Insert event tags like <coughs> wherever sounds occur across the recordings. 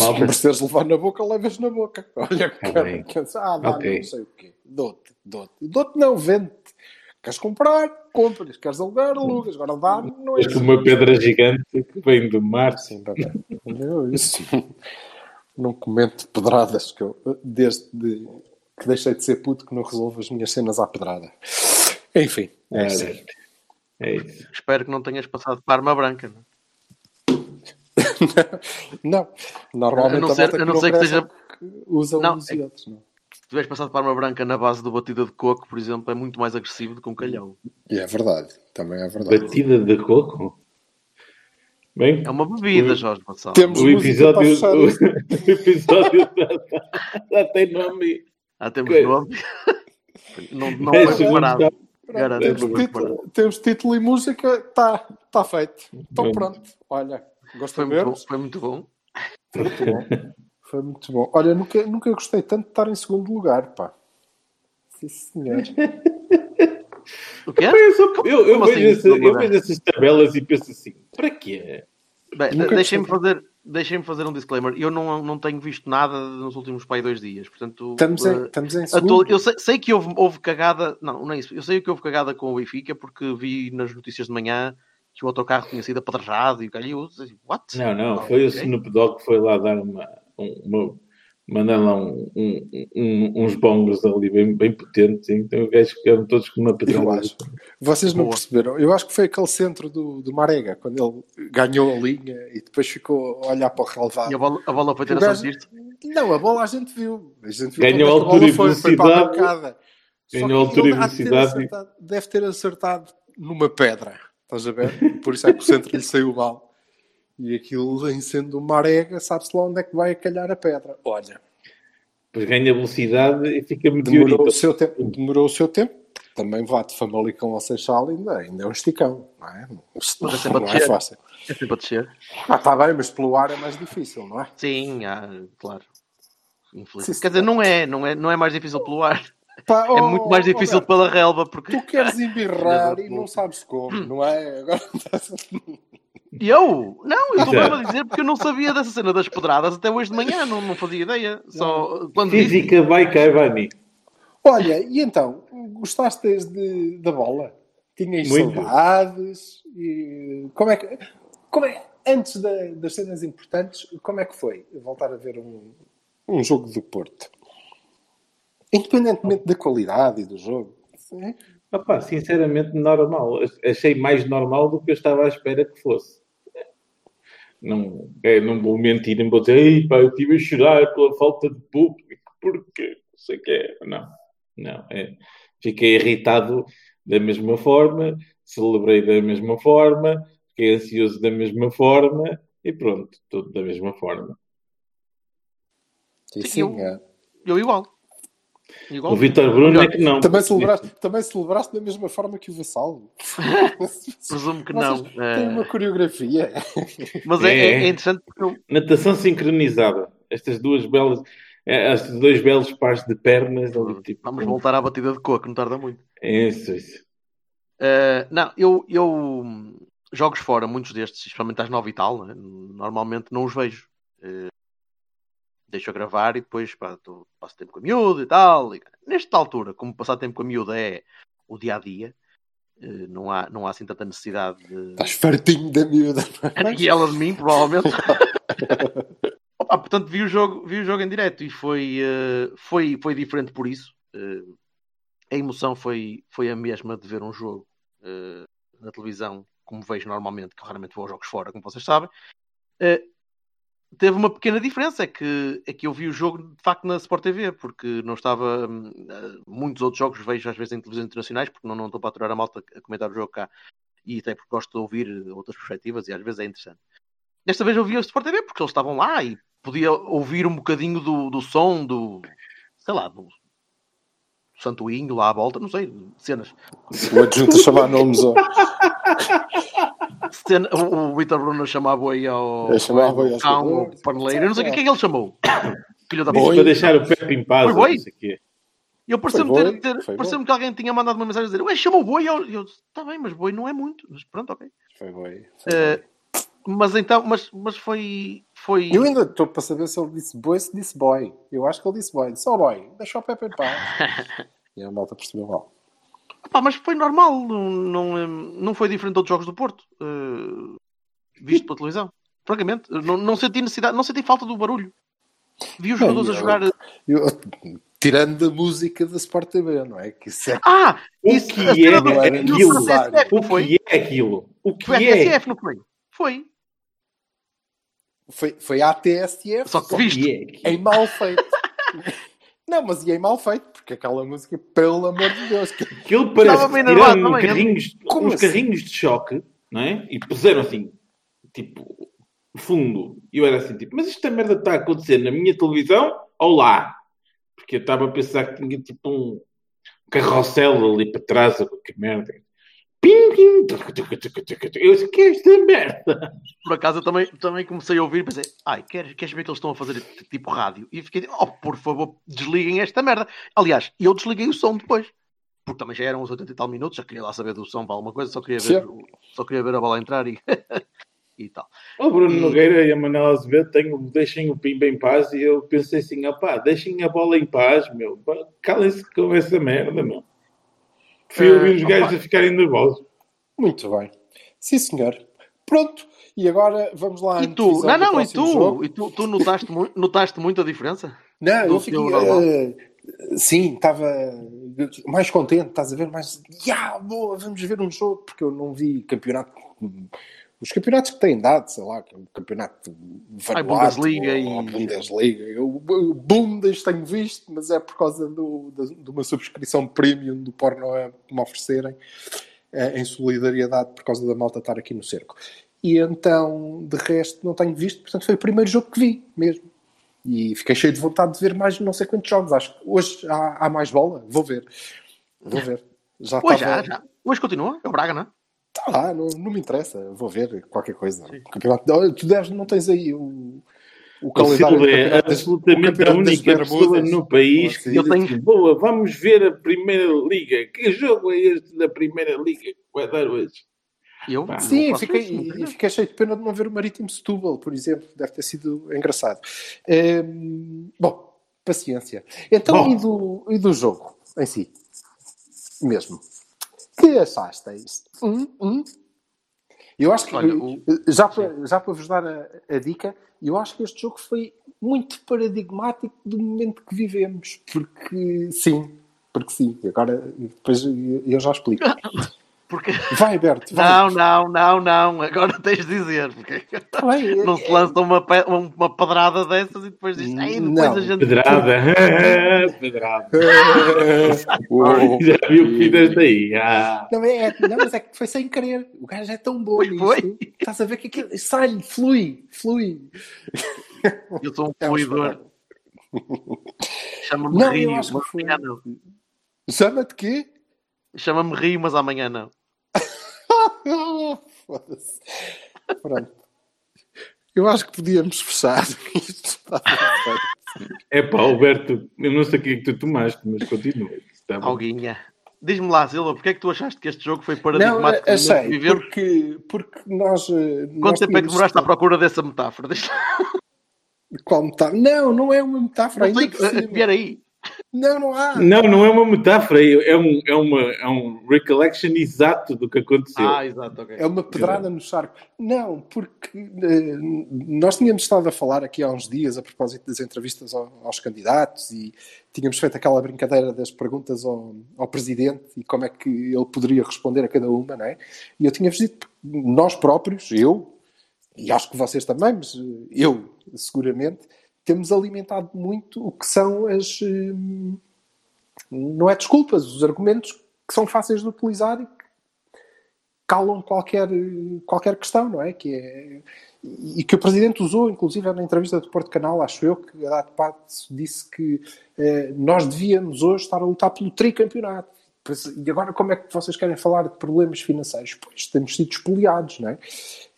É, Se malta? mereceres levar na boca, levas na boca. <laughs> Olha, Tá cara, bem. que- ah, dá, Ok. não sei o quê. Dou-te, dou-te. Dou-te não, vende-te. Queres comprar? Compras. Queres alugar? Alugas. Agora dá, não é Mas com uma pedra gigante que vem do mar. Sim, bebê. Eu, isso. Não comento pedradas que eu, desde de- que deixei de ser puto, que não resolvo as minhas cenas à pedrada. Enfim, é É, assim. é isso. Espero que não tenhas passado para arma branca. não é? <laughs> Não, normalmente A não ser- a não ser que seja- usa Não, uns é e outros. Não. Se tiveres passado para arma branca na base do batida de coco, por exemplo, é muito mais agressivo do que um calhão. E é verdade, também é verdade. Batida de coco? Bem, É uma bebida, O- Jorge Gonçalves. Temos o episódio, <laughs> o, episódio já, já tem nome. Ah, temos Que- nome. <laughs> não não É, foi está- Garanto Temos temos título e música, está tá feito. Então Pronto. pronto, olha, Foi muito, bom, foi muito bom. Foi muito bom. Foi muito bom. Olha, nunca, nunca gostei tanto de estar em segundo lugar, pá. Sim, senhor. O quê? Eu, eu, eu vejo assim, essa- eu vejo essas tabelas e penso assim: para quê? Deixem-me gostei. fazer, deixem fazer um disclaimer. Eu não, não tenho visto nada nos últimos pai dois dias. Portanto, Estamos em, eh, estamos em atual- segundo. eu sei, sei que houve, houve cagada. Não, não é isso. Eu sei que houve cagada com o Benfica porque vi nas notícias de manhã que o autocarro tinha sido apedrejado e o calhou. What? Não, não, foi o Ok. Snoop Dogg que foi lá dar uma. um- uma mandar lá um, um- um- uns bongos ali bem, bem potentes. Então os gajos ficaram todos com uma pedrada. Vocês não Boa. perceberam. Eu acho que foi aquele centro do, do Marega, quando ele ganhou a linha e depois ficou a olhar para o relevado. E a bola, a bola foi ter O a gajo- sentir Não, a bola a gente viu. A gente viu Ganhou altura bola e foi, foi para a velocidade. Ganhou altura e velocidade. Deve ter acertado numa pedra. Estás a ver? Por isso é que o centro lhe saiu mal. E aquilo, em sendo uma arega, sabe-se lá onde é que vai calhar a pedra. Olha, Depois ganha velocidade e fica demorou o seu tempo. Demorou o seu tempo. Também vá de Famalicão ao Seixal ainda, ainda é um esticão. Não é, Mas é sempre a não é descer. fácil. É sempre a descer. Ah, está bem, mas pelo ar é mais difícil, não é? Sim, ah, claro. Infeliz. Sim, Quer dizer, não é, não é, não é mais difícil pelo ar. Pá, É oh, muito mais oh, difícil Roberto, pela relva, porque Tu queres <laughs> embirrar e não sabes como, <clears throat> não é? Agora eu? Não, eu estou mesmo a dizer porque eu não sabia dessa cena das pedradas até hoje de manhã, não, não fazia ideia. Só quando disse, Física vai cá, Vani. Olha, e então, gostaste desde da bola? Tinhas Muito. saudades? E como é que. Como é, antes da- das cenas importantes, como é que foi voltar a ver um, um jogo do Porto? Independentemente da qualidade e do jogo. Sim. Opa, sinceramente, normal. Achei mais normal do que eu estava à espera que fosse. Não, é, não vou mentir, nem vou dizer, Ei, pá, eu estive a chorar pela falta de público, porque não sei o que é. Não, não. É. Fiquei irritado da mesma forma, celebrei da mesma forma, fiquei ansioso da mesma forma e pronto, tudo da mesma forma. Sim, sim, eu- é. eu igual. Igual. O Vitor Bruno é que não. Também celebraste, também celebraste da mesma forma que o Vassalo. <laughs> Presumo que não. Vocês eh, uma coreografia. mas é, É. é- é interessante porque eu, Natação sincronizada. Estas duas belas, eh, estes dois belos pares de pernas ali, tipo. vamos voltar à batida de coco, não tarda muito. É Isso, isso. Uh, não, eu, eu jogos fora, muitos destes, especialmente às nove e tal, né, normalmente não os vejo. Uh, deixo a gravar e depois pá, tô- passo tempo com a miúda e tal. E, nesta altura, como passar tempo com a miúda é o dia a dia, uh, não, há, não há assim tanta necessidade de. Estás fartinho da miúda. não é? E ela de mim, provavelmente. <laughs> Opa, portanto, vi o jogo, vi o jogo em direto e foi, eh, foi, foi diferente por isso. Eh, a emoção foi, foi a mesma de ver um jogo eh, na televisão, como vejo normalmente, que eu raramente vou aos jogos fora, como vocês sabem. Eh, teve uma pequena diferença, é que, é que eu vi o jogo de facto na Sport TV, porque não estava. hum, eh, Muitos outros jogos vejo às vezes em televisões internacionais, porque não, não estou para aturar a malta a comentar o jogo cá, e até porque gosto de ouvir outras perspectivas e às vezes é interessante. Desta vez eu vi a Sport TV porque eles estavam lá e podia ouvir um bocadinho do, do som do. sei lá, do Santoinho lá à volta, não sei, cenas. O adjunto a chamar nomes. <laughs> Cena- o, o Vitor Bruno chamava aí ao. Eu chamava aí aos cão, ao paneleiro, eu não sei o que é que ele chamou. <coughs> Filho da para deixar o Pepe em paz. Foi boi? não sei o quê. Eu pareceu-me boi, que alguém tinha mandado uma mensagem a dizer: Ué, chama o boi. E eu, eu disse: Está bem, mas boi não é muito. Mas pronto, ok. Foi boi. foi Eh, boi. mas então, mas, mas foi. foi... Eu ainda estou para saber se ele disse boy ou se disse boy. Eu acho que ele disse boy. Só boy. Deixa o Pepe em paz. <laughs> e a malta percebeu mal. Pá, mas foi normal, não, não, eh, não foi diferente de outros jogos do Porto, eh, visto pela televisão. Francamente, não, não senti necessidade, não senti falta do barulho. Vi os Não, jogadores a eu- jogar. Eu- tirando a música da Sport TV, não é? Que isso é Ah! O isso, que a é do- aquilo? CSF, não O foi? que é aquilo? O que Foi a é? TSF, não foi? Foi. Foi, foi à TSF, Só que viste. que é aquilo? em mal feito. <laughs> não, mas e em mal feito, porque aquela música, pelo amor de Deus, que Aquilo parece que tiraram carrinhos, Como uns assim? carrinhos de choque, não é? E puseram assim, tipo, fundo. E eu era assim, tipo, mas esta merda está a acontecer na minha televisão ou lá? Porque eu estava a pensar que tinha tipo um carrossel ali para trás, ou que merda. Pim, pim, tuc, tuc, tuc, tuc, tuc. Eu disse, que é esta merda? Por acaso eu também, também comecei a ouvir e pensei, ai, queres, queres ver que eles estão a fazer tipo rádio? E fiquei, oh, por favor, desliguem esta merda. Aliás, eu desliguei o som depois. Porque também já eram uns 80 e tal minutos, já queria lá saber do som para alguma coisa, só queria ver, Sim. só queria ver a bola entrar e, <laughs> e tal. O Bruno E- Nogueira e a Manela Azevedo tenho, deixem o Pimba em paz e eu pensei assim, opá, deixem a bola em paz, meu. Calem-se com essa merda, meu. Eh, ouvir os opá. gajos a ficarem nervosos. Muito bem. Sim, senhor. Pronto. E agora vamos lá E tu? Não, não, e tu? jogo. E tu, tu notaste, mu- notaste muito a diferença? Não, do eu fiquei. eh, sim, estava mais contente, estás a ver? Mais. Yeah, boa, vamos ver um jogo, porque eu não vi campeonato. Os campeonatos que têm dado, sei lá, que é o campeonato Ai, Vanuatu, Bundesliga ou e- a Bundesliga. Eu, o Bundes tenho visto, mas é por causa do, da- de uma subscrição premium do Porno a me oferecerem eh, em solidariedade por causa da malta estar aqui no cerco. E então, de resto, não tenho visto, portanto, foi o primeiro jogo que vi mesmo. E fiquei cheio de vontade de ver mais não sei quantos jogos. Acho que hoje há, há mais bola. Vou ver. Vou ver. Já Hoje estava. já, já. Hoje continua, é o Braga, não é? Está lá, não, não me interessa. Vou ver qualquer coisa. Campeonato, Olha, tu deves, não tens aí o, o calendário é absolutamente a única pessoa no país que Eu diz tenho- boa, vamos ver a Primeira Liga. Que jogo é este da Primeira Liga que vai dar hoje? Eu? Pá, Sim, fiquei, isso, fiquei cheio de pena de não ver o Marítimo Setúbal, por exemplo. Deve ter sido engraçado. Ehm, bom, paciência. Então, Bom. e, do, e do jogo em si? Mesmo. Que achasteis? Hum, hum? Eu acho que, Olha, o- já, para, já para vos dar a, a dica, eu acho que este jogo foi muito paradigmático do momento que vivemos. Porque, sim, porque sim. Agora, depois eu já explico. <laughs> Porque... Vai, Berto, vai. Não, não, não, não. Agora tens de dizer. Porque Tá bem, não se lança uma, pe- uma pedrada dessas e depois diz. Depois Não. a gente. Pedrada. <laughs> <laughs> Pedrada. Já viu o que fizeste aí? Ah. Não, é, não, mas é que foi sem querer. O gajo é tão bom Foi, foi. Estás a ver que aquilo sai, flui, flui. Eu sou um É fluidor. Chama-me Rio, mas amanhã não. Chama-te quê? Chama-me Rio, mas amanhã não. <laughs> Foda-se. Pronto. Eu acho que podíamos fechar isto. Está. É pá, Alberto, eu não sei o que é que tu tomaste, mas continua. Alguinha. Diz-me lá, Silva, porque é que tu achaste que este jogo foi Não, paradigmático? que achei, vivemos? porque, porque nós. eh, Quanto nós tempo é que demoraste à procura dessa metáfora? Qual metáfora? Não, não é uma metáfora. Não Ainda sei, por cima. vier aí. Não, não há. Não, não é uma metáfora, é um, é uma, é um recollection exato do que aconteceu. Ah, exato, ok. É uma pedrada no charco. Não, porque eh, nós tínhamos estado a falar aqui há uns dias a propósito das entrevistas ao- aos candidatos e tínhamos feito aquela brincadeira das perguntas ao, ao presidente e como é que ele poderia responder a cada uma, não é? E eu tinha-vos dito, nós próprios, eu, e acho que vocês também, mas eh, eu seguramente, temos alimentado muito o que são as. hum, Não é desculpas, os argumentos que são fáceis de utilizar e que calam qualquer, qualquer questão, não é? Que é e que o Presidente usou, inclusive na entrevista do Porto Canal, acho eu, que a passo disse que eh, nós devíamos hoje estar a lutar pelo tricampeonato. E agora como é que vocês querem falar de problemas financeiros? Pois temos sido espoliados, não é?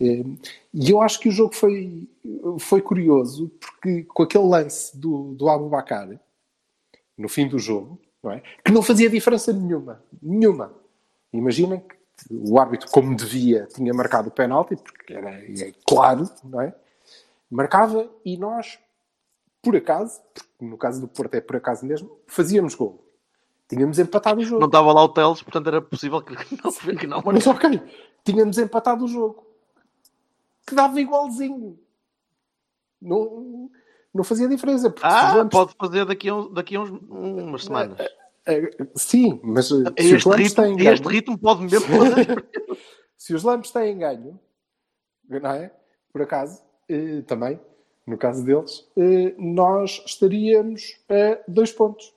Eh, E eu acho que o jogo foi, foi curioso, porque com aquele lance do, do Abubacar, no fim do jogo, não é? que não fazia diferença nenhuma. Nenhuma. Imaginem que o árbitro, como devia, tinha marcado o penalti, porque era é claro, não é? Marcava e nós, por acaso, no caso do Porto é por acaso mesmo, fazíamos gol. Tínhamos empatado o jogo. Não estava lá o Teles, portanto era possível que <laughs> não, que não Mas ok, tínhamos empatado o jogo. Que dava igualzinho. Não, não fazia diferença. Porque se os Ah, lampos- pode fazer daqui a, uns- daqui a uns, umas semanas. Eh, Sim, mas eh, se os este, lampos ritmo, têm a este ganho, ritmo pode mesmo <laughs> fazer. se os lampos têm ganho, não é? Por acaso, eh, também, no caso deles, eh, nós estaríamos a dois pontos.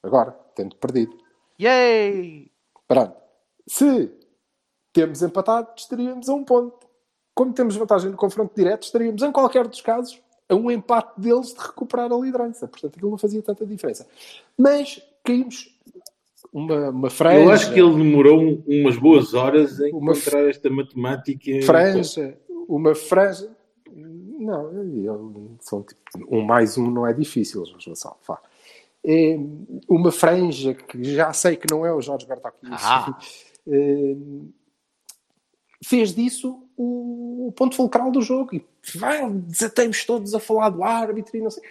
Agora, tendo perdido. Yay! Pronto. Se temos empatado, estaríamos a um ponto. Como temos vantagem no confronto direto, estaríamos, em qualquer dos casos, a um empate deles de recuperar a liderança. Portanto, aquilo não fazia tanta diferença. Mas caímos uma, uma franja. Eu acho que ele demorou um- umas boas horas em Uma encontrar esta matemática. franja, uma franja. Não, eu- são tipo, um mais um não é difícil, Jorge Vassal. Vá. É uma franja que já sei que não é o Jorge Bertocchi. Ah. É, <laughs> fez disso o, ponto fulcral do jogo e vai, desatemos todos a falar do árbitro e não sei.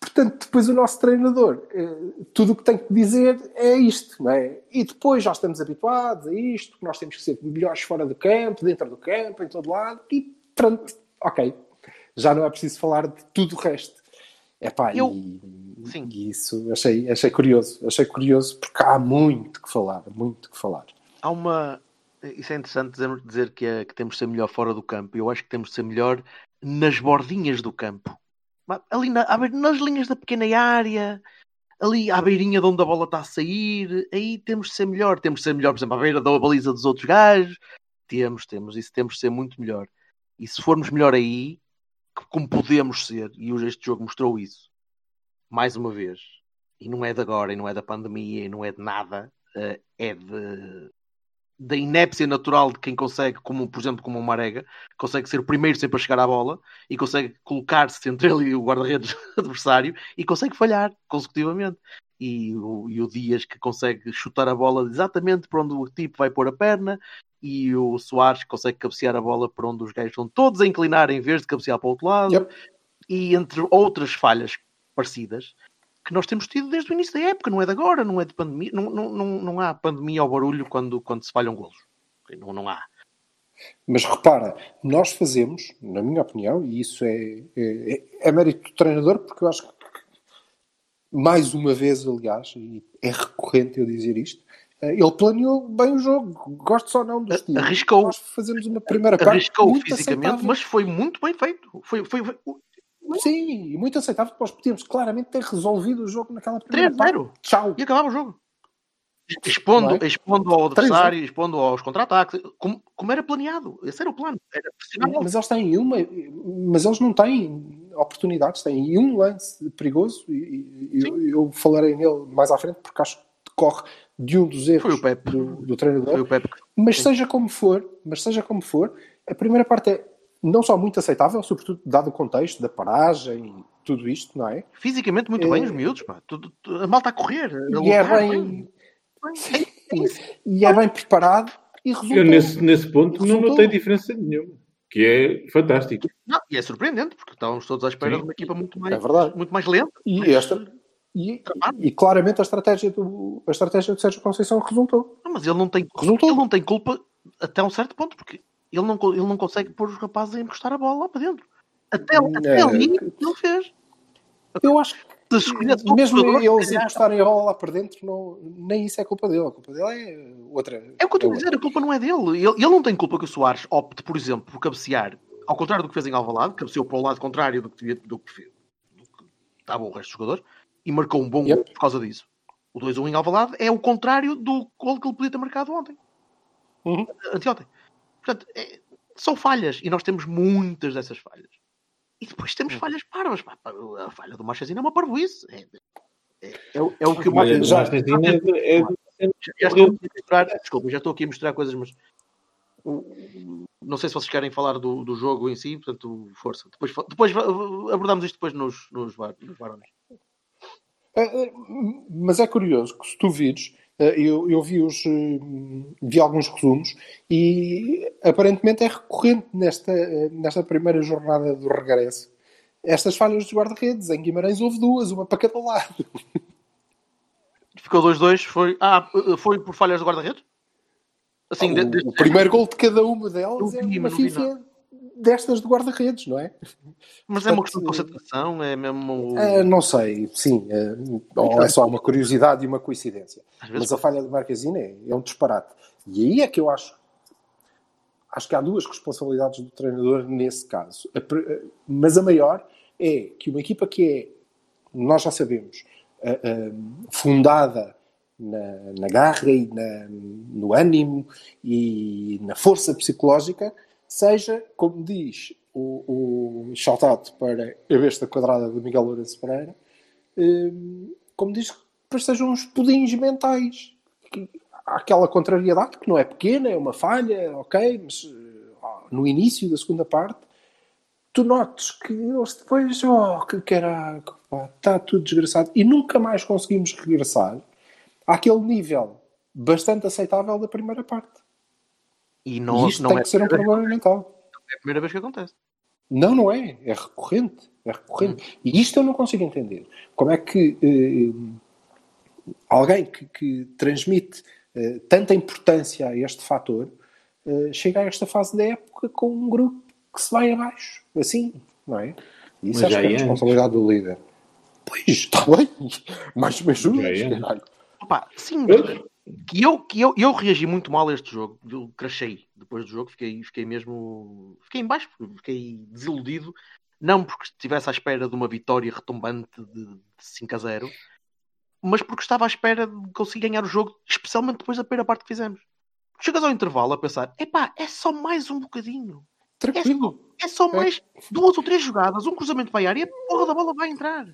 Portanto, depois o nosso treinador, eh, tudo o que tem que dizer é isto, não é? E depois já estamos habituados a isto, que nós temos que ser melhores fora do campo, dentro do campo, em todo lado, e pronto, ok. Já não é preciso falar de tudo o resto. Epá, Eu- e, Sim. e isso achei, achei curioso, achei curioso porque há muito que falar, muito que falar. Há uma. Isso é interessante dizer, que, é- que temos de ser melhor fora do campo. Eu acho que temos de ser melhor nas bordinhas do campo. Ali na- nas linhas da pequena área, ali à beirinha de onde a bola está a sair, aí temos de ser melhor. Temos de ser melhor, por exemplo, à beira da baliza dos outros gajos. Temos, temos, isso temos de ser muito melhor. E se formos melhor aí, como podemos ser, e hoje este jogo mostrou isso, mais uma vez, e não é de agora, e não é da pandemia, e não é de nada, eh, é de da inépcia natural de quem consegue, como por exemplo como o Marega, consegue ser o primeiro sempre a chegar à bola e consegue colocar-se entre ele e o guarda-redes <laughs> adversário e consegue falhar consecutivamente. E o, e o Dias que consegue chutar a bola exatamente para onde o tipo vai pôr a perna e o Soares que consegue cabecear a bola para onde os gajos estão todos a inclinar em vez de cabecear para o outro lado Yep. e entre outras falhas parecidas que nós temos tido desde o início da época, não é de agora, não é de pandemia, não, não, não, não há pandemia ao barulho quando, quando se falham golos. Não, não há. Mas repara, nós fazemos, na minha opinião, e isso é, é, é mérito do treinador, porque eu acho que, mais uma vez, aliás, e é recorrente eu dizer isto, eh, ele planeou bem o jogo, gosto só não do estilo. Arriscou. Nós fazemos uma primeira parte Arriscou fisicamente, aceitável. mas foi muito bem feito. Foi, foi, foi Sim, e muito aceitável, nós podíamos claramente ter resolvido o jogo naquela primeira parte. 3-0 Tchau. e acabava o jogo. Expondo, é? expondo ao adversário, expondo aos contra-ataques, como, como era planeado. Esse era o plano. Era. Mas eles têm uma, mas eles não têm oportunidades, têm um lance perigoso e, e eu, eu falarei nele mais à frente porque acho que decorre de um dos Foi erros do, do treinador. Mas Sim. seja como for, mas seja como for, a primeira parte é não só muito aceitável, sobretudo dado o contexto da paragem e tudo isto, não é? fisicamente muito É. bem, os miúdos. Pá. Tudo- tudo- a malta a correr. a E é lutar, bem, bem. e é bem preparado e resultou. Eu, nesse, nesse ponto, não notei diferença nenhuma. Que é fantástico. Não, e é surpreendente, porque estávamos todos à espera Sim. de uma equipa muito mais, É verdade. muito mais lenta. E esta e, e claramente a estratégia do a estratégia do Sérgio Conceição resultou. Não, mas ele não tem Resultou. ele não tem culpa até um certo ponto, porque ele não, ele não consegue pôr os rapazes a encostar a bola lá para dentro. Até, até É, ali que- não fez. Eu acho que mesmo eles encostarem a bola lá para dentro, não, nem isso é culpa dele. A culpa dele é outra. É o que eu estou a dizer, a culpa não é dele. Ele, ele não tem culpa que o Soares opte, por exemplo, por cabecear ao contrário do que fez em Alvalade, cabeceou para o lado contrário do que, devia- do que, fez- do que estava o resto dos jogadores, e marcou um bom Yep. gol por causa disso. O 2-1 em Alvalade é o contrário do gol que ele podia ter marcado ontem. Uhum. Anteontem. Portanto, é- são falhas, e nós temos muitas dessas falhas. E depois temos falhas parvas. A falha do Marchesino é uma parvoíce. É, é, é o- é o que o já- já, já, é, é, já estou aqui a misturar, desculpa, já estou aqui a misturar coisas, mas não sei se vocês querem falar do, do jogo em si, portanto, força. Depois, depois abordamos isto depois nos, nos, nos varões. Ah, Mas é curioso que se tu vires, eu, eu vi, os, eh, vi alguns resumos e aparentemente é recorrente nesta, eh, nesta primeira jornada do regresso. Estas falhas dos guarda-redes, em Guimarães houve duas, uma para cada lado. <laughs> Ficou 2-2, foi, ah, foi por falhas do guarda-redes? Assim, de- o, deste o primeiro gol de cada uma delas é uma FIFA destas de guarda-redes, não é? Mas é uma portanto, questão de concentração, é mesmo. Ah, não sei, sim. ah, ou é só uma curiosidade e uma coincidência. Mas a falha do Marquezine é, é um disparate. E aí é que eu acho. Acho que há duas responsabilidades do treinador nesse caso. A pr- mas a maior é que uma equipa que é, nós já sabemos, ah, ah, fundada na, na garra e na- no ânimo e na força psicológica, seja, como diz o, o shout-out para a besta quadrada de Miguel Lourenço Pereira, hum, como diz, depois sejam uns pudins mentais. Que aquela contrariedade que não é pequena, é uma falha, ok, mas eh, no início da segunda parte, tu notes que eles depois, oh, que caraca, está tudo desgraçado, e nunca mais conseguimos regressar àquele nível bastante aceitável da primeira parte. E E não, isto não tem é, que ser um problema mental. é a primeira vez que acontece. Não, não é. É recorrente. É recorrente. E isto eu não consigo entender. Como é que eh, alguém que, que transmite eh, tanta importância a este fator eh, chega a esta fase da época com um grupo que se vai abaixo. Assim, não é? E isso acho que é é responsabilidade do líder. Pois, <laughs> está bem. Mais me ajudas, é. Opa, sim. Que eu, que eu, eu reagi muito mal a este jogo. Eu crachei depois do jogo, fiquei, fiquei mesmo. Fiquei em baixo, fiquei desiludido. Não porque estivesse à espera de uma vitória retumbante de, de 5 a 0, mas porque estava à espera de conseguir ganhar o jogo, especialmente depois da primeira parte que fizemos. Chegas ao intervalo a pensar: epá, é só mais um bocadinho. Tranquilo. É só mais duas ou três jogadas, um cruzamento para a área e a porra da bola vai entrar.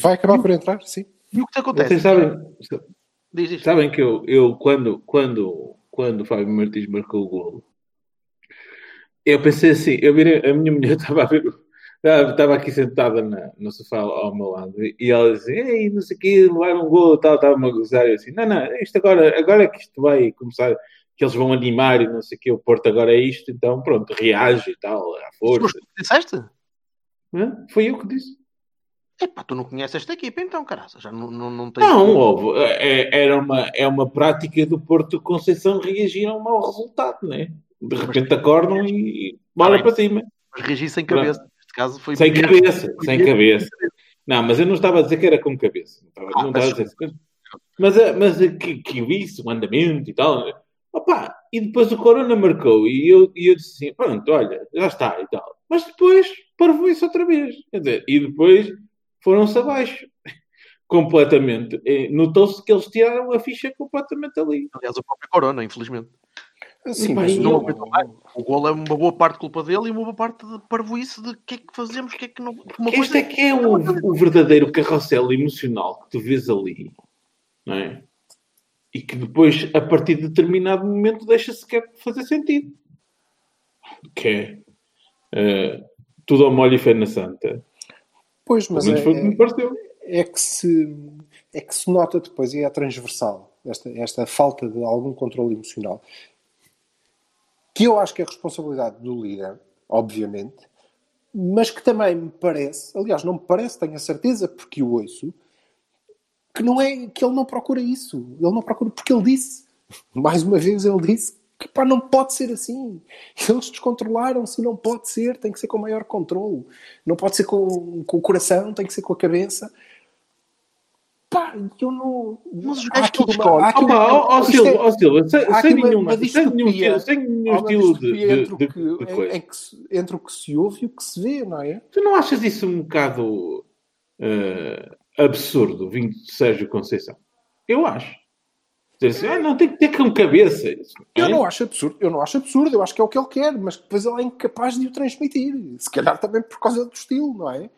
Vai acabar por entrar, sim. E o que te acontece? Vocês sabem, Diz isto. sabem que eu, eu quando, quando, quando o Fábio Martins marcou o gol, eu pensei assim, eu virei, a minha mulher <laughs> estava a ver, estava, aqui sentada na, no sofá ao, meu lado e ela dizia, ei, não sei o quê, levar um gol e tal, estava-me a gozar e eu assim, não, não, isto agora, agora é que isto vai começar, que eles vão animar e não sei o quê, o Porto agora é isto, então pronto, reage e tal, à força. que disseste? Hã? Foi eu que disse. Epá, tu não conheces esta equipa então, caraça. Já não, não, não tens. Não, houve. É, era uma, é uma prática do Porto Conceição reagir a um mau resultado, né? De repente acordam e, e bem. para cima. Mas reagi sem cabeça. Neste caso foi. Sem mesmo- cabeça, sem cabeça. Não, mas eu não estava a dizer que era com cabeça. Não estava, Ah, não estava a mas- dizer. Mas, eh, mas eh, que, que isso, o andamento e tal. né? Opa, e depois o Corona marcou e eu, e eu disse assim: pronto, olha, já está e tal. Mas depois parou isso outra vez. Quer dizer, e depois foram-se abaixo. Completamente. Eh, Notou-se que eles tiraram a ficha completamente ali. Aliás, o próprio Corona, infelizmente. Sim, mas não- eu- O gol é uma boa parte culpa dele e uma boa parte de parvoíce de o que é que fazemos, o que é que não. Uma Que este é que é o, o verdadeiro carrossel emocional que tu vês ali, não é? E que depois, a partir de determinado momento, deixa sequer fazer sentido. Que é eh, tudo ao molho e fé na santa. Pois, mas é, foi é que se é que se nota depois e é transversal esta, esta falta de algum controle emocional. Que eu acho que é responsabilidade do líder obviamente mas que também me parece aliás não me parece tenho a certeza porque o ouço que não é que ele não procura isso. Ele não procura porque ele disse. Mais uma vez ele disse que pá, não pode ser assim eles descontrolaram-se não pode ser tem que ser com maior controle não pode ser com, com o coração tem que ser com a cabeça Pá, eu não. Mas os gajos todos uma- ó, Silva, é- ó, Silva, sem, nenhuma, uma sem nenhum sem nenhum estilo de, entre, de- que, de em- coisa. em que se- entre o que se ouve e o que se vê, não é? Tu não achas isso um bocado eh, absurdo, vindo de Sérgio Conceição? Eu acho. Dizer assim, ah, não, tem que ter com cabeça. Isso, Eu não acho absurdo, eu não acho absurdo, eu acho que é o que ele quer, mas depois ele é incapaz de o transmitir. Se calhar também por causa do estilo, não é?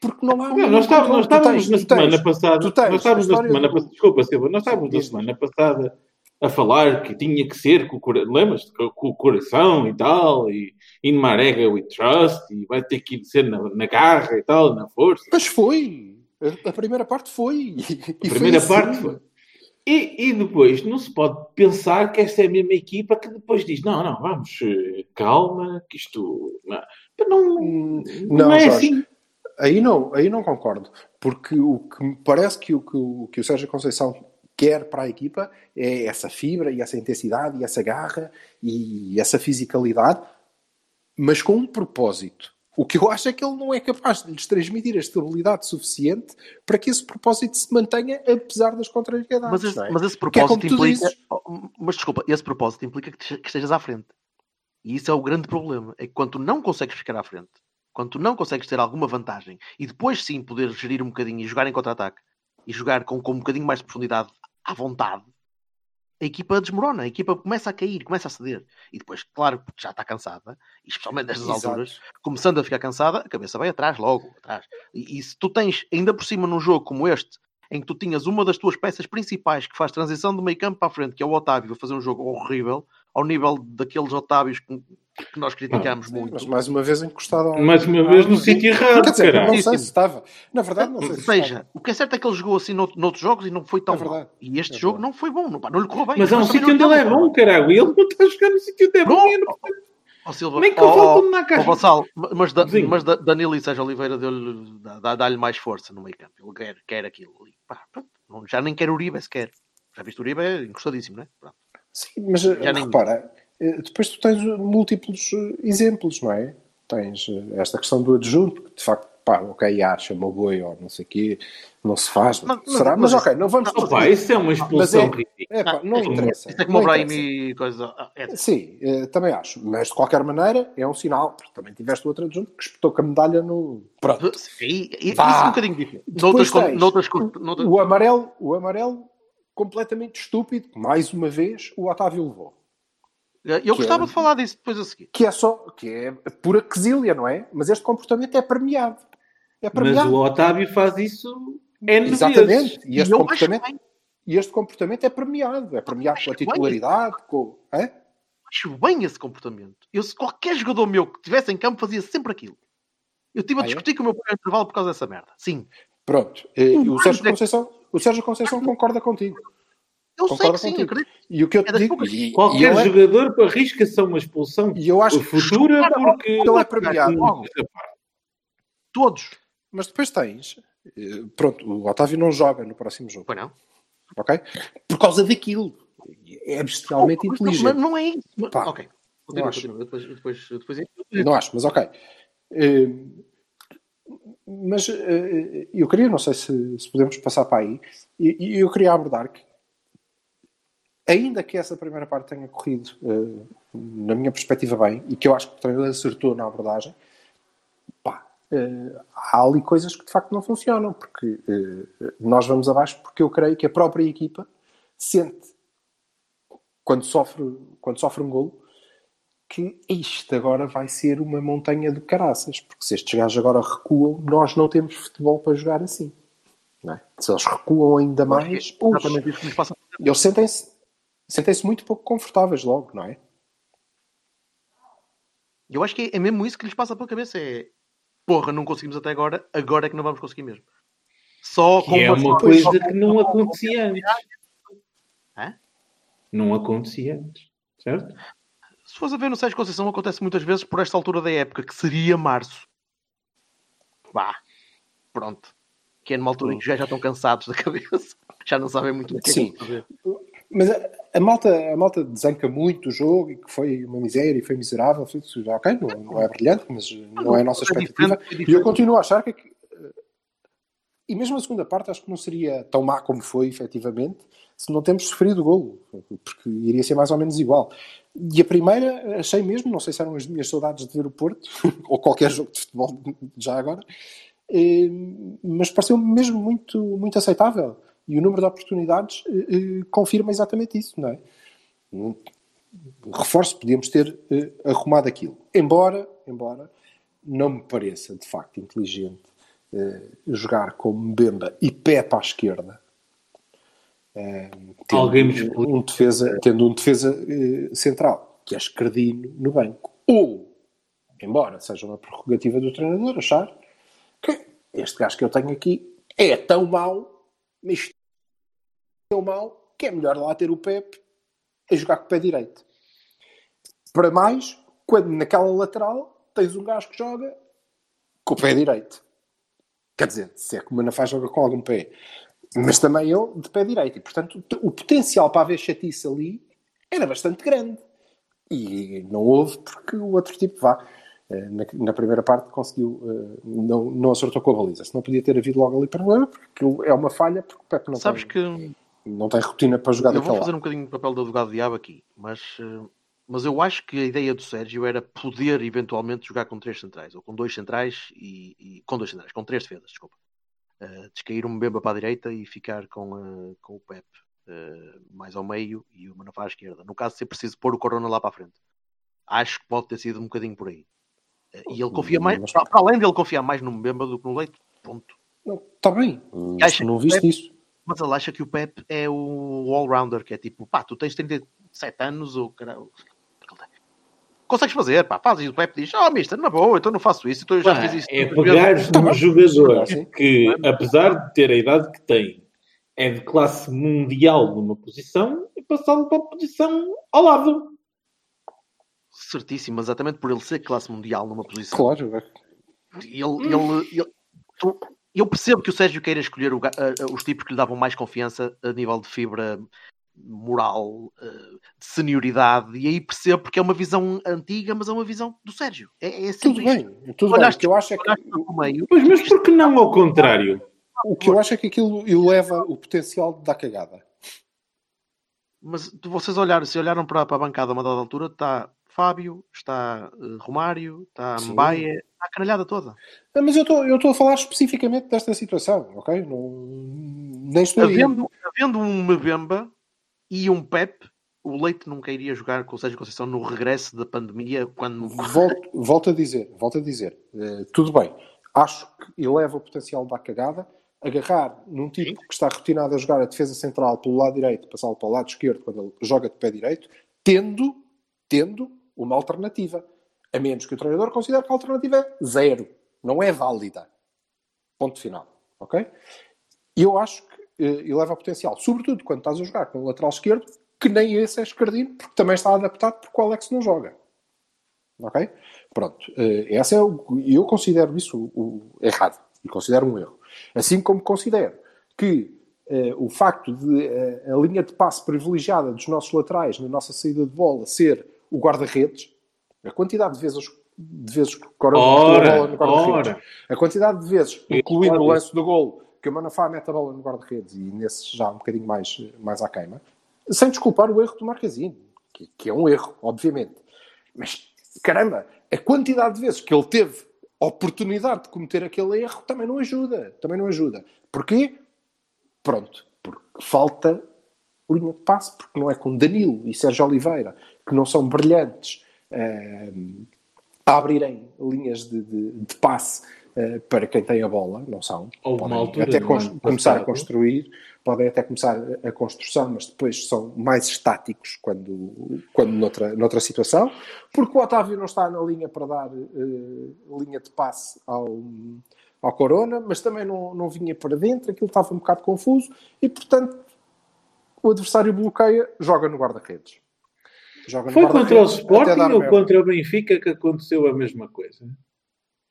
Porque não há. Não, nós estávamos, nós estávamos na semana passada. tens Nós estávamos na semana do- passada. Desculpa, Silva, nós estávamos na semana passada a falar que tinha que ser com o? Com, o coração e tal. E in Marega we trust. E vai ter que ser na, na garra e tal, na força. Mas foi. A, primeira parte foi. A primeira parte assim. foi. E, e depois não se pode pensar que esta é a mesma equipa que depois diz: não, não, vamos, eh, calma, que isto. Não, não, Hum, não, Não, é Jorge. assim. Aí não, aí não concordo. Porque o que me parece que o que o, que o Sérgio Conceição quer para a equipa é essa fibra e essa intensidade e essa garra e essa fisicalidade, mas com um propósito. O que eu acho é que ele não é capaz de lhes transmitir a estabilidade suficiente para que esse propósito se mantenha apesar das contrariedades. Mas esse, é? mas esse é propósito tu implica. dizes. Oh, Mas desculpa, esse propósito implica que estejas à frente. E isso é o grande problema. É que quando tu não consegues ficar à frente, quando tu não consegues ter alguma vantagem e depois sim poder gerir um bocadinho e jogar em contra-ataque e jogar com, com um bocadinho mais de profundidade à vontade, a equipa desmorona, a equipa começa a cair, começa a ceder. E depois, claro, porque já está cansada, e especialmente nestas Exato. alturas, começando a ficar cansada, a cabeça vai atrás, logo, atrás. E, e se tu tens, ainda por cima, num jogo como este, em que tu tinhas uma das tuas peças principais que faz transição do meio campo para a frente, que é o Otávio, a fazer um jogo horrível, ao nível daqueles Otávios que, que nós criticamos muito. Mas mais uma vez encostado ao... Mais uma vez no sítio errado, Quer dizer, caralho. não sei se estava. Na verdade, não sei Ou se seja, estava. o que é certo é que ele jogou assim nout- noutros jogos e não foi tão É verdade. bom. E este É jogo verdade. não foi bom, não, não lhe correu bem. Mas há um sítio onde ele é bom, caralho. E ele não está a jogar no sítio onde é bom. Ó, Silva, Nem que eu ó, na caixa. ó, Vassal, mas, da, Sim. mas da, Danilo e Sérgio Oliveira deu-lhe- dá- dá- dá-lhe mais força no meio campo. Ele quer, quer aquilo. E, pá, já nem quer o Uribe sequer. Já viste o Uribe? É encostadíssimo, não é? Pronto. Sim, mas eh, Já nem- repara, eh, depois tu tens múltiplos eh, exemplos, não é? Tens eh, esta questão do adjunto, que de facto, pá, ok, ah, chamou boi ou não sei o quê, não se faz, Mas- mas- será? Mas, mas- ok, não vamos Opa, discutir. isso é uma expulsão é, ridícula. é, pá, não interessa. Isso é como o não Brahim e coisa. ah, é. Sim, eh, também acho. Mas de qualquer maneira é um sinal, porque também tiveste outro adjunto que espetou com a medalha no. Pronto. E, e, isso é um bocadinho diferente. Noutras, noutras, noutras, O amarelo, o amarelo completamente estúpido, mais uma vez o Otávio levou. Eu gostava é- de falar disso depois a seguir. Que é só, que é pura quesilha, não é? Mas este comportamento é premiado. É Mas premiado. o Otávio faz isso N vezes. Exatamente. E E este acho comportamento, bem, e este comportamento é premiado. É premiado com a bem. titularidade, com. Hã? acho bem esse comportamento. Eu, se qualquer jogador meu que estivesse em campo fazia sempre aquilo. Eu estive a Ah, é? discutir com o meu pai no intervalo por causa dessa merda. Sim. Pronto. E, o Sérgio mais é- Conceição, o Sérgio Conceição concorda contigo. Eu sei Concordo que sim, contigo. acredito. E o que eu É te digo. poucas- e Qualquer é- jogador arrisca-se a uma expulsão e eu acho que futura porque ele é premiado. Todos. Mas depois tens. eh, Pronto, o Otávio não joga no próximo jogo. Pois não. Ok? Por causa daquilo. É bestialmente Não, inteligente. Mas não é isso. Pá, ok. Continua, acho. continua. Depois, depois, depois, Não acho, mas ok. Eh, mas eh, eu queria, não sei se, se podemos passar para aí, e eu queria abordar que, ainda que essa primeira parte tenha corrido, eh, na minha perspectiva, bem, e que eu acho que o treinador acertou na abordagem, pá, eh, há ali coisas que de facto não funcionam, porque eh, nós vamos abaixo, porque eu creio que a própria equipa sente, quando sofre, quando sofre um golo, que isto agora vai ser uma montanha de caraças, porque se estes gajos agora recuam, nós não temos futebol para jogar assim. não é? Se eles recuam ainda mais, nos passa. eles sentem-se sentem-se muito pouco confortáveis logo, não é? Eu acho que é mesmo isso que lhes passa pela cabeça. É porra, não conseguimos até agora, agora é que não vamos conseguir mesmo. Só com Que é uma coisa coisa que não acontecia antes. Hã? Não acontecia antes. Certo? Se fores a ver no Sérgio Conceição, acontece muitas vezes por esta altura da época, que seria março. Vá, pronto. Que é numa altura em que os gajos já estão cansados da <laughs> cabeça, já não sabem muito o que é que Sim. fazer. Mas a, a malta, a malta desanca muito o jogo e que foi uma miséria e foi miserável. foi Ok, não, não é brilhante, mas não é a nossa É expectativa. diferente, é E eu diferente. continuo a achar que e mesmo a segunda parte acho que não seria tão má como foi, efetivamente, se não temos sofrido golo, porque iria ser mais ou menos igual. E a primeira, achei mesmo, não sei se eram as minhas saudades de ver o Porto, <laughs> ou qualquer jogo de futebol já agora, eh, mas pareceu-me mesmo muito, muito aceitável. E o número de oportunidades eh, eh, confirma exatamente isso, não é? Reforço, podíamos ter arrumado aquilo. Embora, embora não me pareça, de facto, inteligente jogar com Mbemba e Pepe à esquerda, tendo, Alguém me um defesa, tendo um defesa central, que é esquerdino, no banco. Ou, embora seja uma prerrogativa do treinador, achar que este gajo que eu tenho aqui é tão mau, mas tão mau, que é melhor lá ter o Pepe a jogar com o pé direito. Para mais, quando naquela lateral tens um gajo que joga com o pé direito. Quer dizer, se é que o Manafá joga com algum pé. Mas também ele de pé direito. E, portanto, o potencial para haver chatice ali era bastante grande. E não houve porque o outro tipo vá. Na, na, primeira parte conseguiu, uh, não, não acertou com a baliza. Se não podia ter havido logo ali problema, porque é uma falha, porque o Pepe não, Sabes tem, que... não tem rotina para jogar Eu vou fazer lado. um bocadinho o papel do advogado diabo aqui, mas, uh, mas eu acho que a ideia do Sérgio era poder eventualmente jogar com três centrais, ou com dois centrais e, e com dois centrais, com três defesas, desculpa. Uh, descair um Bemba para a direita e ficar com, com o Pepe mais ao meio e o Manafá à esquerda. No caso, se é preciso pôr o Corona lá para a frente. Acho que pode ter sido um bocadinho por aí. E ele confia mais, para além dele confiar mais no Mbemba do que no Leite, ponto. Está bem, mas Acha não viste Pepe- isso. Mas ele acha que o Pep é o all-rounder, que é tipo, pá, tu tens 37 anos, ou caralho, consegues fazer, pá, faz. E o Pep diz, oh, mister, na boa, então não faço isso, então eu já Pá, fiz isso. é tantas vezes." pegares Tá num bem. jogador que, apesar de ter a idade que tem, é de classe mundial numa posição e passá-lo para a posição ao lado. Certíssimo, exatamente por ele ser classe mundial numa posição. Claro, é. Ele, ele, ele- tu- eu percebo que o Sérgio queira escolher o a- os tipos que lhe davam mais confiança a nível de fibra moral, eh, de senioridade, e aí percebo porque é uma visão antiga, mas é uma visão do Sérgio. É, é tudo bem, tudo bem. O Olhaste- que eu acho é que, meio, Pois, mas por que não ao contrário? o que eu acho é que aquilo eleva o potencial da cagada. Mas vocês olharam, se olharam para, para a bancada a uma dada altura, está Fábio, está eh, Romário, está. Mbaia, está a canalhada toda. Ah, Mas eu estou eu estou a falar especificamente desta situação, ok? Não, nem estou. Havendo, havendo um Mbemba e um Pep, o Leite nunca iria jogar com o Sérgio Conceição no regresso da pandemia, quando Volto, volto a dizer, volto a dizer, eh, tudo bem. Acho que eleva o potencial da cagada. Agarrar num tipo que está rotinado a jogar a defesa central pelo lado direito, passá-lo para o lado esquerdo quando ele joga de pé direito, tendo, tendo uma alternativa. A menos que o treinador considere que a alternativa é zero. Não é válida. Ponto final. Ok? Eu acho que eh, eleva o potencial, sobretudo quando estás a jogar com o lateral esquerdo, que nem esse é esquerdino, porque também está adaptado porque o Alex não joga. Ok? Pronto. Eh, essa é o, eu considero isso o, o errado e considero um erro. Assim como considero que eh, o facto de eh, a linha de passe privilegiada dos nossos laterais na nossa saída de bola ser o guarda-redes, a quantidade de vezes, de vezes que o Ora, bola no guarda-redes, a quantidade de vezes, incluindo o lance do golo, que o Manafá mete a bola no guarda-redes e nesse já um bocadinho mais, mais à queima, sem desculpar o erro do Marquezine, que, que é um erro, obviamente. Mas, caramba, a quantidade de vezes que ele teve oportunidade de cometer aquele erro também não ajuda. Também não ajuda. Porquê? Pronto, porque falta linha de passe, porque não é com Danilo e Sérgio Oliveira, que não são brilhantes eh, a abrirem linhas de, de- de passe eh, para quem tem a bola, não são. Uma Podem altura até começar a construir, podem até começar a- construção, mas depois são mais estáticos quando, quando noutra, noutra situação, porque o Otávio não está na linha para dar eh, linha de passe ao, ao Corona, mas também não, não vinha para dentro, aquilo estava um bocado confuso e, portanto, o adversário bloqueia, joga no guarda-redes. Joga no Foi contra o Sporting ou contra o Benfica que aconteceu a mesma coisa?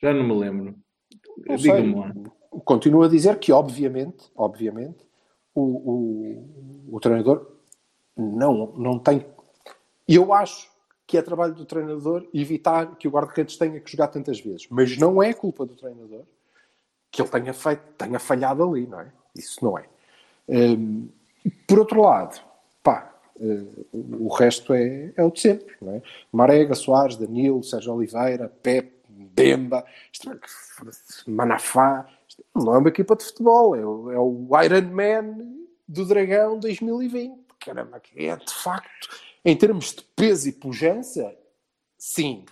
Já não me lembro. Diga-me. Continuo a dizer que, obviamente, obviamente, o, o, o treinador não, não tem. E eu acho que é trabalho do treinador evitar que o guarda-redes tenha que jogar tantas vezes. Mas não é culpa do treinador que ele tenha, feito, tenha falhado ali, não é? Isso não é. Hum, por outro lado, pá, uh, o resto é, é o de sempre, não é? Marega, Soares, Danilo, Sérgio Oliveira, Pepe, Bemba, é Manafá, isto não é uma equipa de futebol, é o, é o Iron Man do Dragão 2020. Caramba, que é de facto, em termos de peso e pujança, sim.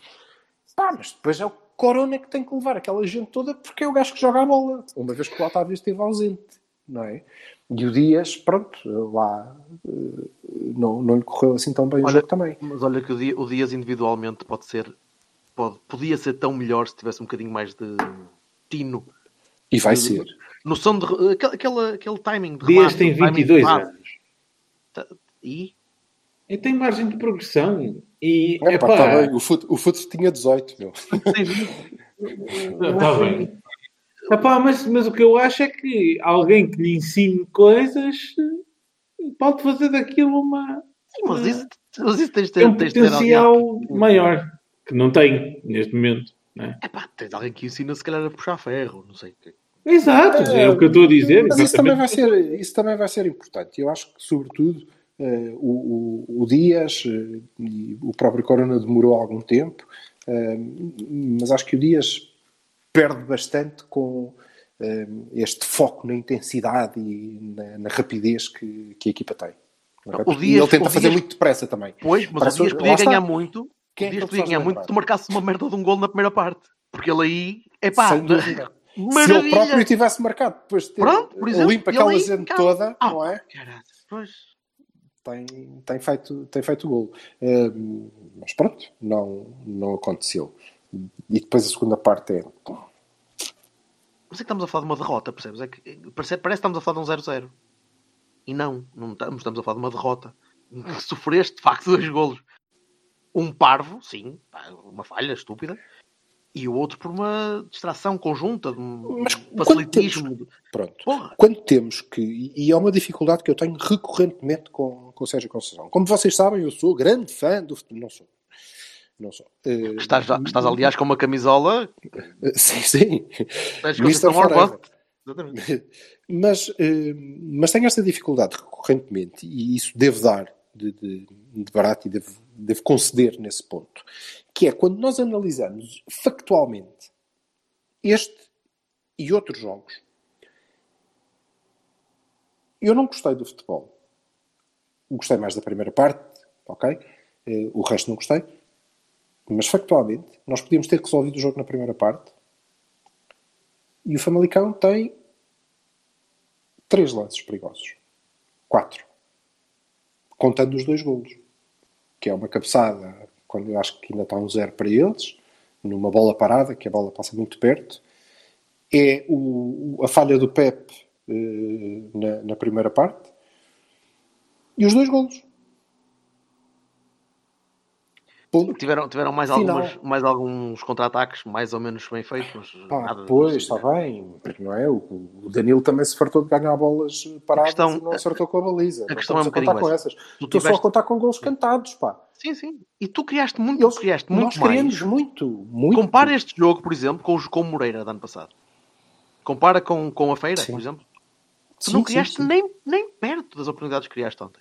Pá, mas depois é o Corona que tem que levar aquela gente toda porque é o gajo que joga a bola. Uma vez que o Otávio esteve ausente, não é? E o Dias, pronto, lá eh, não, não lhe correu assim tão bem Olha, o jogo também. Mas olha que o Dias individualmente pode ser, pode, podia ser tão melhor se tivesse um bocadinho mais de tino. E vai ser. Noção de. Aquele, aquele, aquele timing de Dias tem o timing de 22 remate. anos. Tá- E? E tem margem de progressão. E, Epá, epá, tá bem, o Foot, o Foot tinha 18, meu. Tem 20. Está bem. Epá, mas, mas o que eu acho é que alguém que lhe ensine coisas pode fazer daquilo uma, Sim, mas isso, mas isso tens de ter, um tens de ter alguém. potencial maior. Que não tem neste momento. Não é? Epá, tens alguém que ensina se calhar a puxar ferro, não sei o quê. Exato, é, o que eu estou a dizer. Mas isso também, vai ser, isso também vai ser importante. Eu acho que, sobretudo, eh, o, o, Dias eh, e o próprio Corona demorou algum tempo, eh, mas acho que o Dias perde bastante com este foco na intensidade e na, na rapidez que, que a equipa tem. Ok? O Dias- ele tenta o fazer Dias- muito depressa também. Pois, mas Parece- o Dias podia está. ganhar muito. Quem é que ganhar lembrar? muito se tu marcasse uma merda de um gol na primeira parte. Porque ele aí, epá, Sem dúvida. <laughs> Se ele próprio tivesse marcado depois de ter Pronto, por exemplo, limpo ele aquela gente cara. toda, Ah. não é? Caralho, pois. tem, tem, feito, tem feito gol. Eh, mas pronto, não, não aconteceu. E depois a segunda parte é. Mas é que estamos a falar de uma derrota, percebes? É que, parece, parece que estamos a falar de um 0-0. E não, não estamos, estamos a falar de uma derrota. <laughs> Sofreste, de facto, dois golos. Um parvo, sim, uma falha estúpida. E o outro por uma distração conjunta, de um Mas facilitismo. Pronto. Porra, Quando temos que. E é uma dificuldade que eu tenho recorrentemente com, com o Sérgio Conceição. Como vocês sabem, eu sou grande fã do futebol. Não sou. Não sou. Eh, estás, estás aliás com uma camisola. eh, <laughs> Sim, sim. Com Mr. Forever. <laughs> Mas, eh, mas tenho esta dificuldade recorrentemente e isso devo dar de, de, de barato e devo, devo conceder nesse ponto, que é quando nós analisamos factualmente este e outros jogos, eu não gostei do futebol. Gostei mais da primeira parte, ok? Eh, O resto não gostei. Mas factualmente, nós podíamos ter resolvido o jogo na primeira parte e o Famalicão tem três lances perigosos. Quatro. Contando os dois golos. Que é uma cabeçada, quando eu acho que ainda está um zero para eles, numa bola parada, que a bola passa muito perto. É o, a falha do Pep eh, na, na primeira parte. E os dois golos. Ponto. Tiveram, tiveram mais, Final. algumas, mais alguns contra-ataques mais ou menos bem feitos. Pá, nada- pois, está bem, não é? O, o Danilo também se fartou de ganhar bolas paradas questão- e não acertou com a baliza. a Não questão é um a contar bocadinho com essa. essas. Tu Estou só a tiveste- contar com gols cantados, pá. Sim, sim. E tu criaste muito, Eles, criaste muito nós mais. queríamos muito, muito. Compara este jogo, por exemplo, com o com o Moreira do ano passado. Compara com, com a Feira, Sim. por exemplo. Tu Sim, não criaste sim. Nem, nem perto das oportunidades que criaste ontem.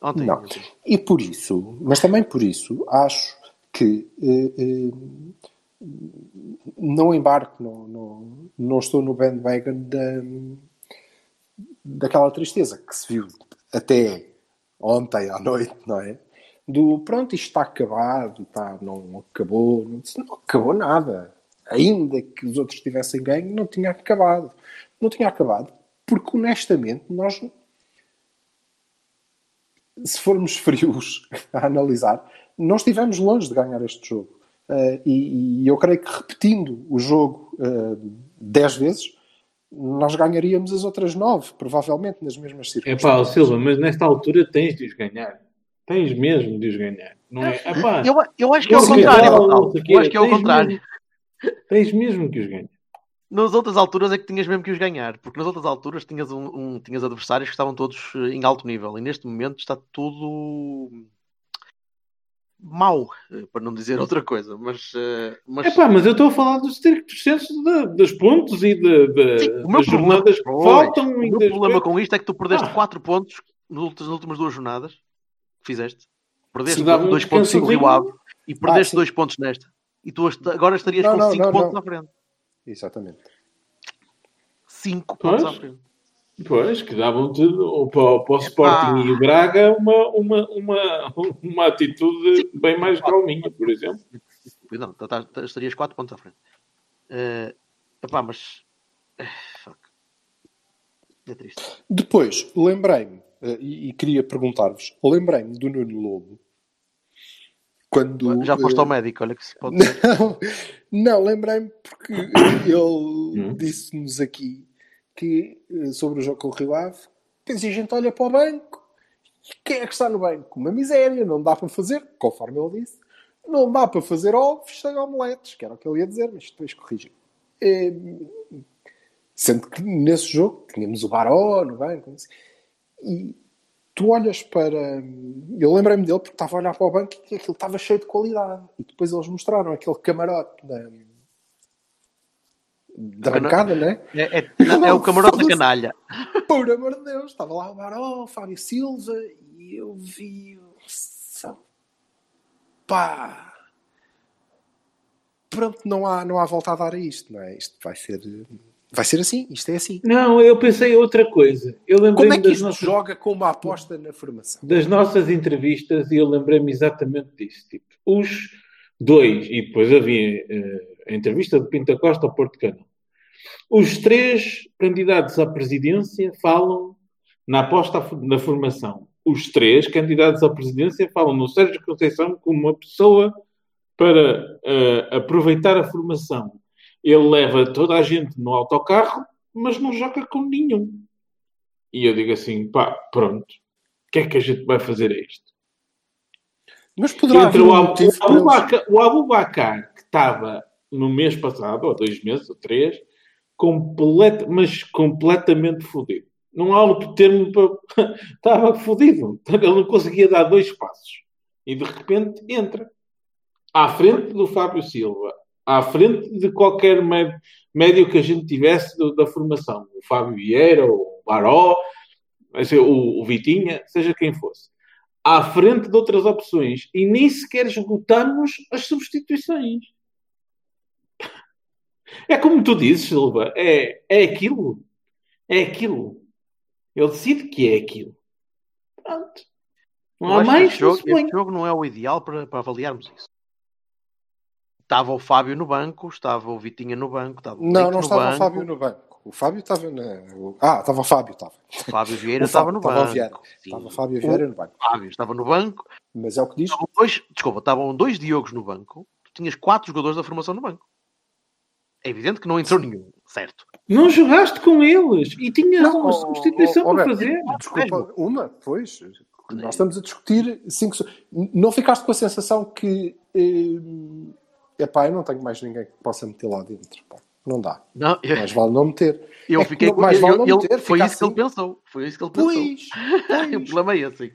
Ontem. Não. E por isso, mas também por isso, acho que eh, eh, não embarco, não, não, não estou no bandwagon da, daquela tristeza que se viu até ontem à noite, não é? Do pronto, isto está acabado, está, não acabou, não, não acabou nada. Ainda que os outros tivessem ganho, não tinha acabado. Não tinha acabado, porque honestamente nós se formos <laughs> frios a analisar, não estivemos longe de ganhar este jogo. Uh, e, e eu creio que repetindo o jogo uh, dez vezes, nós ganharíamos as outras nove, provavelmente, nas mesmas É pá, circunstâncias. Silva, mas nesta altura tens de os ganhar. Tens mesmo de os ganhar. Não é? Epá, Eu, eu acho que é o contrário, o Eu acho quê. que é o Tens contrário. mesmo- Tens mesmo que os ganhar. Nas outras alturas é que tinhas mesmo que os ganhar, porque nas outras alturas tinhas, um, um- tinhas adversários que estavam todos eh, em alto nível e neste momento está tudo mau, eh, para não dizer outra coisa. Mas, eh, mas É pá, mas eu estou a falar dos de- dos pontos e de, de- Sim, o meu das problema- jornadas que Pois, faltam. o meu problema com isto é que tu perdeste Ah. 4 pontos nas últimas, duas jornadas que fizeste. Perdeste Se dava um 2 pontos no. Rio Ave e perdeste sim. 2 pontos nesta. E tu agora estarias Não, com não, 5 não, pontos não. à frente. Exatamente. 5 pontos Pois. à frente. Pois, que davam-te o- para, para o Sporting e o Braga uma, uma, uma, uma atitude bem mais calminha, por exemplo. Não, tá- tá- tá- estarias 4 pontos à frente. Eh, epá, mas. eh, fuck. É triste. Depois, lembrei-me, eh, e, e queria perguntar-vos, lembrei-me do Nuno Lobo. Quando, Já foste eh, ao médico, olha que se pode dizer. Não, <laughs> não lembrei-me porque ele Hum. disse-nos aqui que eh, sobre o jogo com o Rio Ave, depois a gente olha para o banco, e quem é que está no banco? Uma miséria, não dá para fazer, conforme ele disse, não dá para fazer ovos sem omeletes, que era o que ele ia dizer, mas depois corrigi. Eh, Sendo que nesse jogo tínhamos o Baró no banco, e tu olhas para. Eu lembrei-me dele porque estava a olhar para o banco e aquilo estava cheio de qualidade. E depois eles mostraram aquele camarote da, da bancada, não é? É, é- não, é o <laughs> camarote da canalha. Por amor de Deus, estava lá o Baró, o Fábio Silva e eu vi. Pá! Pronto, não há, não há volta a dar a isto, não é? Isto vai ser. Vai ser assim, isto é assim. Não, eu pensei outra coisa. Eu Como lembrei-me é que isto nossas, joga com uma aposta na formação? das nossas entrevistas e eu lembrei-me exatamente disso. Tipo, os dois, e depois havia eh, a entrevista de Pinta Costa ao Porto Canal. Os três candidatos à presidência falam na aposta na formação. Os três candidatos à presidência falam no Sérgio Conceição como uma pessoa para eh, aproveitar a formação. Ele leva toda a gente no autocarro, mas não joga com nenhum. E eu digo assim, pá, pronto. O que é que a gente vai fazer a isto? Mas poderá Entre o, um Abu, motivo o Abubacar, o Abubacar, que estava no mês passado, ou dois meses, ou três, completo, mas completamente fodido. Não há outro termo para. <laughs> estava fodido. Ele não conseguia dar dois passos. E de repente entra. À frente do Fábio Silva. À frente de qualquer mé- médio que a gente tivesse do- da formação. O Fábio Vieira, o Baró, o, o Vitinha, seja quem fosse à frente de outras opções e nem sequer esgotamos as substituições. É como tu dizes, Silva, é, é aquilo. É aquilo. Ele decide que é aquilo. Pronto. Não Eu há mais, este jogo, este jogo não é o ideal para, para avaliarmos isso. Estava o Fábio no banco, estava o Vitinha no banco, estava o Não, não estava banco, o Fábio no banco. O Fábio estava na. Ah, estava o Fábio, estava. o Fábio Vieira <laughs> O estava no estava banco. Vieira. Estava o Fábio Vieira no banco. Fábio estava no banco. Mas é o que diz. Estavam dois, desculpa, estavam dois Diogos no banco. Tu tinhas quatro jogadores da formação no banco. É evidente que não entrou nenhum, certo? Não jogaste com eles e tinhas Não, uma substituição oh, oh, para fazer. Desculpa, uma, pois. Nós estamos a discutir cinco. Não ficaste com a sensação que. É epá, eu não tenho mais ninguém que possa meter lá dentro. pá. Não dá. Não, eu, Mais vale não meter. eu é que fiquei não- com mais vale ele- não ele- meter, Foi isso que ele assim. pensou. Foi isso que ele pensou. <laughs> Pois, o problema é esse.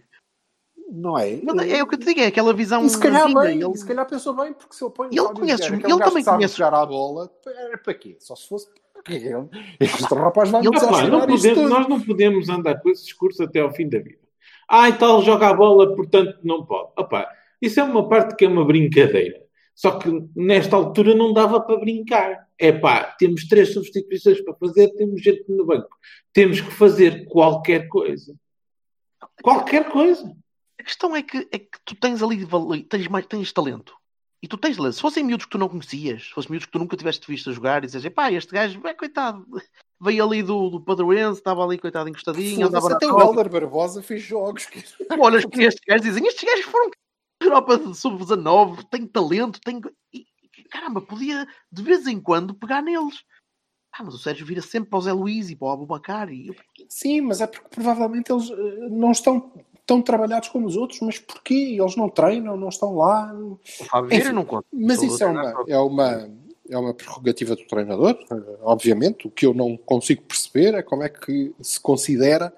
não é? Mas é o que eu te digo, é aquela visão. E se calhar bem, ele- se calhar pensou bem, porque se eu ponho o Ele conhece- é ele também conhece- jogar à bola, era para quê? Só se fosse? <laughs> Este rapaz vai Ele- Epá, não podemos- nós não podemos andar com esse discurso até ao fim da vida. Ah, e tal, joga a bola, portanto não pode. Opá, isso é uma parte que é uma brincadeira. Só que nesta altura não dava para brincar. É pá, temos três substituições para fazer, temos gente no banco. Temos que fazer qualquer coisa. Qualquer coisa. A questão é que, é que tu tens ali tens, mais, tens talento. E tu tens talento. Se fossem miúdos que tu não conhecias, se fossem miúdos que tu nunca tiveste visto a jogar e dizes, pá, este gajo, é coitado, <laughs> veio ali do, do Padroense, estava ali, coitado, encostadinho, andava até o. Helder Barbosa fez jogos. que- para estes gajos e dizem, estes gajos foram Europa de sub-19, têm talento, têm... E, caramba, podia de vez em quando pegar neles. Ah, mas o Sérgio vira sempre para o Zé Luís e para o Abubacar e eu, Sim, mas é porque provavelmente eles eh, não estão tão trabalhados como os outros. Mas porquê? Eles não treinam, não estão lá. o Fábio Enfim, não conta. Mas isso é treinador. uma, é, uma, é uma prerrogativa do treinador, eh, obviamente. O que eu não consigo perceber é como é que se considera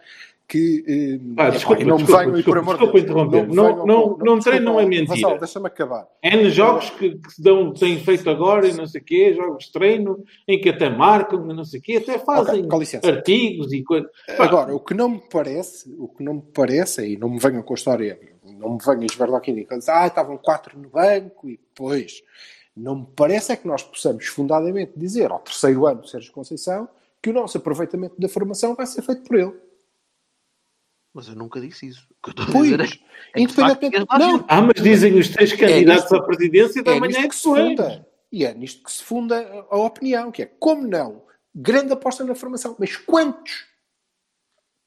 que. eh, epá, desculpa, e não me venham, e por amor de desculpa Deus, interromper. Não- não- não desculpa, treino não é mentira. Vassal, deixa-me acabar. N jogos que, que se dão, têm feito agora e não sei o quê, jogos de treino, em que até marcam e não sei o quê, até fazem Ok, com licença. artigos e coisas. Pá, Agora, o que não me parece, o que não me parece, e não me venham com a história, não me venham esverdar aqui e ah, estavam quatro no banco e depois. Não me parece é que nós possamos fundadamente dizer ao terceiro ano do Sérgio Conceição que o nosso aproveitamento da formação vai ser feito por ele. Mas eu nunca disse isso. O que eu estou a Pois, dizer é é independentemente. lá Não. Ah, mas dizem os três candidatos nisto- à presidência da é manhã é que que se funda. E é nisto que se funda a opinião, que é como não? Grande aposta na formação. Mas quantos?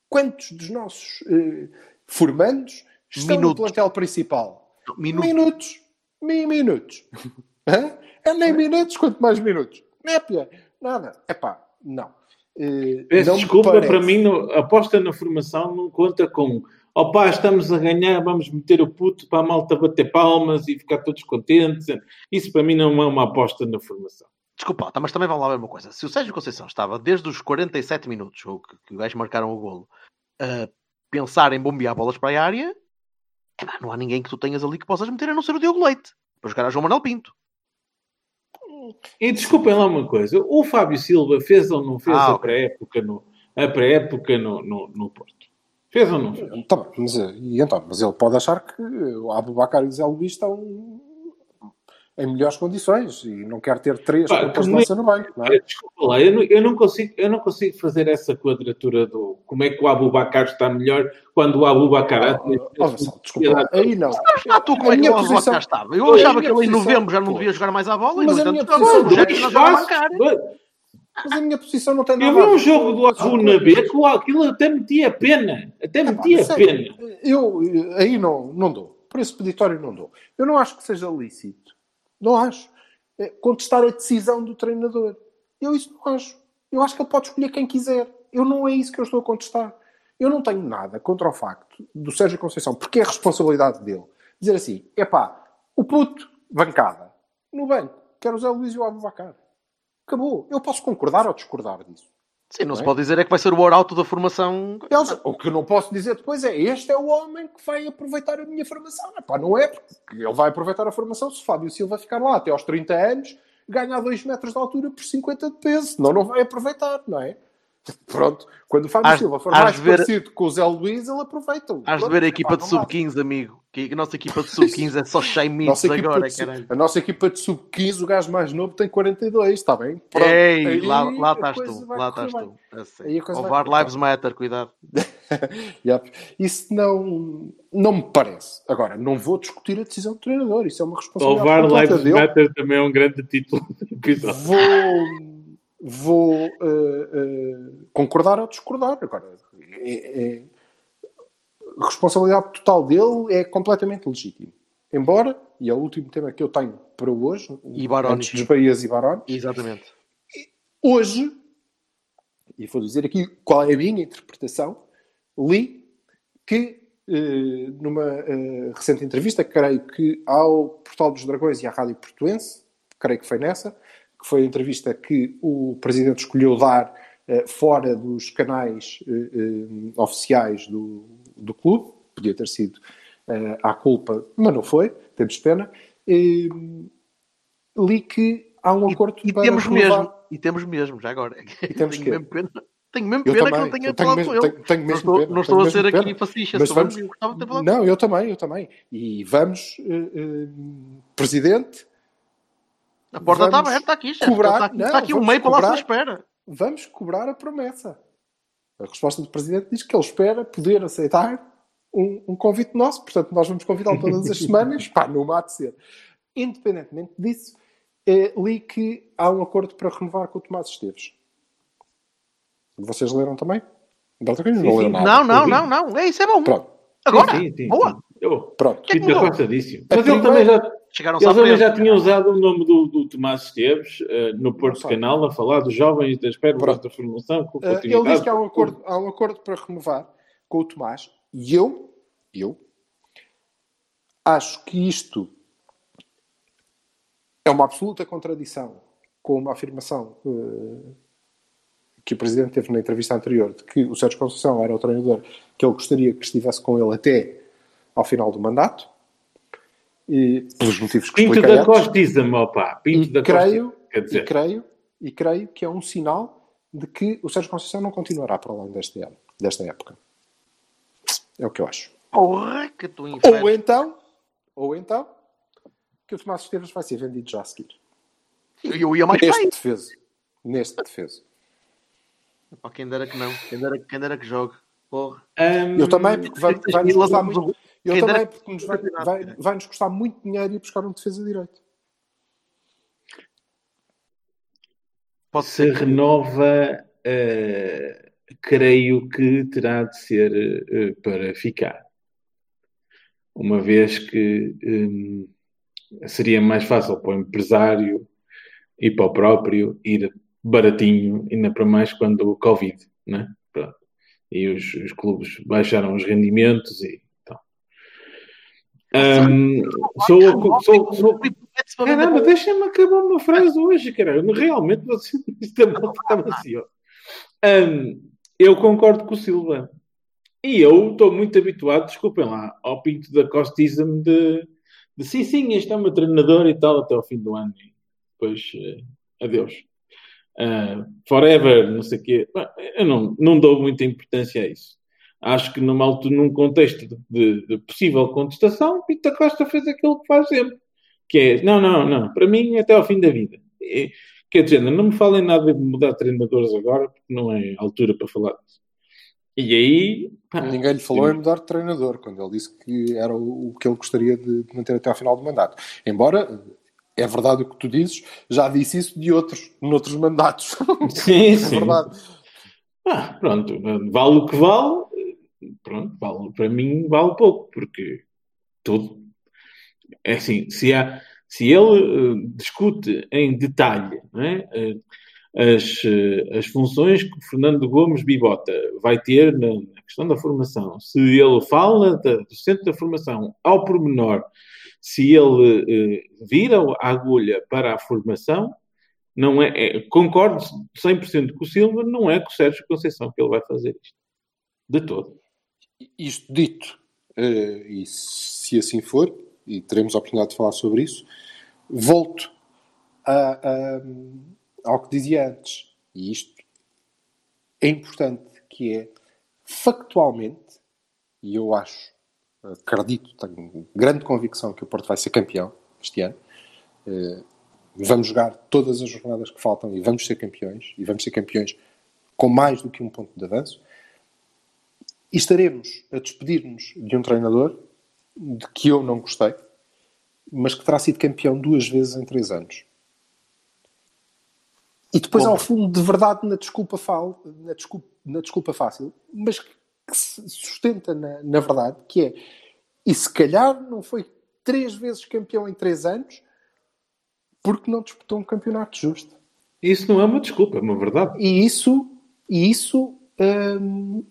Quantos dos nossos eh, formandos estão no Minutos. plantel principal? Minutos. Minutos. Mi- Minutos. <laughs> É nem minutos, quanto mais minutos. Népia. Nada. Epá, não. Eh, Peço não desculpa, parece. para mim, a aposta na formação não conta com opá, estamos a ganhar, vamos meter o puto para a malta bater palmas e ficar todos contentes. Isso para mim não é uma aposta na formação. Desculpa, mas também vamos lá ver uma coisa. Se o Sérgio Conceição estava desde os 47 minutos, ou que, que os gajos marcaram o golo, a pensar em bombear bolas para a área, epá, não há ninguém que tu tenhas ali que possas meter a não ser o Diogo Leite. Para jogar a João Manuel Pinto. E desculpem lá uma coisa, o Fábio Silva fez ou não fez Ah, a pré-época no, a pré-época no, no, no Porto? Fez ou não fez? Tá mas, eh, e então, mas ele pode achar que o Abubacar e o Zé Luís estão em melhores condições e não quer ter três Pá, lança no banco. Não é? Desculpa lá, eu não, eu, não consigo, eu não consigo fazer essa quadratura do como é que o Abubacar está melhor quando o Abubacar... Oh, Vassal, desculpa, aí não. Ah, tu como A é que minha o cá estava? Eu achava que ele em novembro já não devia jogar mais à bola. e, Mas não o é Mas a minha posição não tem nada Eu vi um jogo do Abu na B que o- aquilo até metia pena. Até metia mas sério, pena. Eu eh, aí não, não dou. Por esse peditório não dou. Eu não acho que seja lícito. Não acho. Eh, Contestar a decisão do treinador. Eu isso não acho. Eu acho que ele pode escolher quem quiser. Eu não é isso que eu estou a contestar. Eu não tenho nada contra o facto do Sérgio Conceição, porque é a responsabilidade dele, dizer assim: epá, o puto, bancada, no banco, quero o Zé Luís e o Abubacar. Acabou. Eu posso concordar ou discordar disso. Sim, não Não se é? pode dizer é que vai ser o arauto da formação. Eles- o que eu não posso dizer depois é este é o homem que vai aproveitar a minha formação. Epá, não é, porque ele vai aproveitar a formação se o Fábio Silva ficar lá até aos 30 anos, ganhar 2 metros de altura por 50 de peso. Senão não vai aproveitar, não é? Pronto, quando o Fábio Hás- Silva for hás mais ver- parecido com o Zé Luís, ele aproveita. Has de ver a equipa de sub-15, amigo. Que a nossa equipa de sub-15 é só equipa agora, de sub- caralho. a nossa equipa de sub-15, o gajo mais novo tem 42, está bem? Pronto. Ei, Aí lá, lá estás tu, lá estás tu. É assim. Ovar Lives Matter, cuidado. <laughs> Yep. Isso não, não me parece. Agora, não vou discutir a decisão do treinador. Isso é uma responsabilidade Salvar completa Lives dele. Matter também é um grande título <laughs> do episódio. Vou, vou eh, eh, concordar ou discordar. Agora, é- é- a responsabilidade total dele é completamente legítima. Embora, e é o último tema que eu tenho para hoje, E antes dos Bahias e Baroni, Exatamente. hoje, e vou dizer aqui qual é a minha interpretação, li que eh, numa eh, recente entrevista, creio que ao Portal dos Dragões e à Rádio Portuense, creio que foi nessa, que foi a entrevista que o Presidente escolheu dar eh, fora dos canais eh, oficiais do, do clube, podia ter sido à culpa, mas não foi, temos pena, li que há um acordo E para temos renovar- mesmo, e temos mesmo, já agora. <laughs> temos tenho quê? mesmo pena, tenho mesmo Eu pena que também, não tenha eu falado mesmo- com ele. tenho- tenho não mesmo estou, não estou a mesmo ser pena. aqui fascista, Mas vamos- eu gostava de ter falado Não, eu também, eu também. E vamos, eh, eh, Presidente, A porta está aberta aqui, chefe. cobrar- Está aqui, não, está aqui um vamos meio para lá à cobrar- espera. vamos cobrar a promessa. A resposta do Presidente diz que ele espera poder aceitar um, um convite nosso, portanto, nós vamos convidá-lo todas as <laughs> semanas, pá, não há de ser. Independentemente disso, eh, li que há um acordo para renovar com o Tomás Esteves. Vocês leram também? Cunha não Sim, sim. Não, não, não, não. É isso, é bom. Pronto, Agora, Sim, sim, sim. boa. Eu pronto. Que é que mudou? A Mas ele primeira- também já, Chegaram-se ele à também frente. já tinha usado o nome do, do Tomás Esteves eh, no Porto sabe. Canal a falar dos jovens das pérolas da formação com Uh, ele diz que há um, acordo, há um acordo para renovar com o Tomás e eu, eu acho que isto é uma absoluta contradição com uma afirmação uh, que o Presidente teve na entrevista anterior, de que o Sérgio Conceição era o treinador que ele gostaria que estivesse com ele até ao final do mandato, e, pelos motivos que Pinto da antes. Costiza, meu pá. Pinto E da creio, Costiza. Quer e dizer, creio, e creio que é um sinal de que o Sérgio Conceição não continuará para além deste ano, desta época. É o que eu acho. Porra, que tu Ou inferno. então, ou então, que o Tomás Esteves vai ser vendido já a seguir. Eu ia mais Neste bem. defesa. Neste defesa. Pá, quem dera que não. Quem dera, quem dera que jogue. Porra. hum, Eu também, porque vai, vai nos custar muito. Eu Quem também, porque nos vai, vai, vai nos custar muito dinheiro ir buscar um defesa direito. Pode se ser. que- renova, eh, creio que terá de ser eh, para ficar. Uma vez que hum, seria mais fácil para o empresário e para o próprio ir baratinho, ainda para mais quando o Covid, né? Pronto. E os, os clubes baixaram os rendimentos e sou, sou, sou, Caramba, deixa-me acabar uma frase hoje, caralho. Realmente você malta está vazio. Hum, eu concordo com o Silva. E eu estou muito habituado, desculpem lá, ao pinto da costismo de, de sim, sim, este é o meu treinador e tal até ao fim do ano. E depois, eh, adeus. Ah, forever, não sei o quê. Eu não, não dou muita importância a isso. Acho que numa altura, num contexto de, de- de possível contestação, Pinto da Costa fez aquilo que faz sempre que é, não, não, não, para mim até ao fim da vida. E, quer dizer, não me falem nada de mudar treinadores agora, porque não é altura para falar disso. E aí, pá, Ninguém lhe falou em mudar de treinador, quando ele disse que era o, o que ele gostaria de manter até ao final do mandato. Embora, é verdade o que tu dizes, já disse isso de outros, noutros mandatos. sim, <laughs> é sim. verdade. Ah, pronto, vale o que vale, pronto, vale, para mim vale pouco, porque tudo. É assim, se, há, se ele eh, discute em detalhe é, eh, as, eh, as funções que o Fernando Gomes Bibota vai ter na, na questão da formação, se ele fala da- do centro da formação ao pormenor, se ele vira a agulha para a formação, não é, é, concordo 100% com o Silva, não é com o Sérgio Conceição que ele vai fazer isto. De todo. Isto dito, eh, e se assim for, e teremos a oportunidade de falar sobre isso, volto a- a- ao que dizia antes, e isto é importante, que é factualmente, e eu acho, acredito, tenho grande convicção que o Porto vai ser campeão este ano. Eh, Vamos jogar todas as jornadas que faltam e vamos ser campeões, e vamos ser campeões com mais do que um ponto de avanço. E estaremos a despedir-nos de um treinador de que eu não gostei, mas que terá sido campeão duas vezes em três anos. E depois há um fundo de verdade na desculpa, fal, na desculpa, na desculpa fácil, mas que se sustenta na, na verdade, que é e se calhar não foi três vezes campeão em três anos porque não disputou um campeonato justo. Isso não é uma desculpa, é uma verdade. E isso, e isso hum,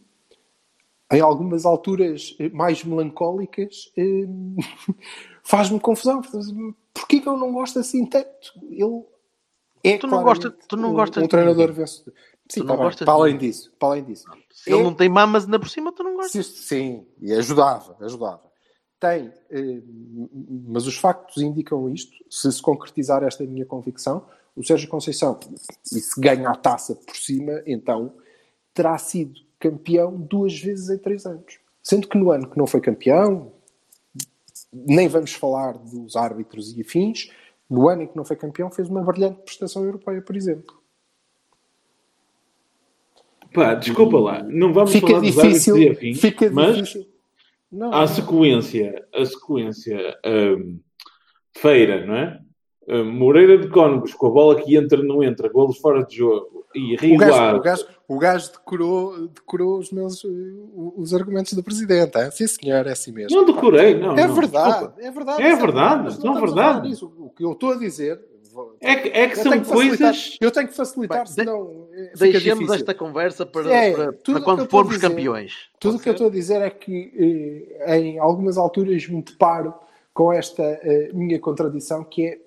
em algumas alturas mais melancólicas, hum, <laughs> faz-me confusão. Porquê que eu não gosto assim tanto? Ele é Tu não gosta- tu não um, gostas um de treinador vencedor. Sim, Tu tá não bem. gostas para além disso, para além disso. Se ele É- não tem mamas ainda por cima, tu não gostas. Sim, sim, e ajudava, ajudava. Tem, eh, mas os factos indicam isto. Se se concretizar esta minha convicção, o Sérgio Conceição, e se ganha a taça por cima, então terá sido campeão duas vezes em três anos. Sendo que no ano que não foi campeão, nem vamos falar dos árbitros e afins, no ano em que não foi campeão, fez uma brilhante prestação europeia, por exemplo. Pá, desculpa lá, não vamos Fica falar dos difícil, árbitros e afins, fica mas difícil. Não, a sequência, a sequência hum, feira, não é? Hum, Moreira de Cónegos, com a bola que entra, não entra, golos fora de jogo, e O gajo, o gajo, o gajo decorou, decorou os meus eh, os argumentos do presidente. hein? Sim, senhor, é assim mesmo. Não decorei, não. é, não, verdade, desculpa. é verdade, É verdade, não a falar verdade. O que eu estou a dizer. É que, é que são coisas. Eu tenho que facilitar, Bem, senão. eh, fica Deixemos difícil. esta conversa para, É, para- para quando formos dizer- campeões. Tudo o que eu estou a dizer é que eh, em algumas alturas me deparo com esta eh, minha contradição que é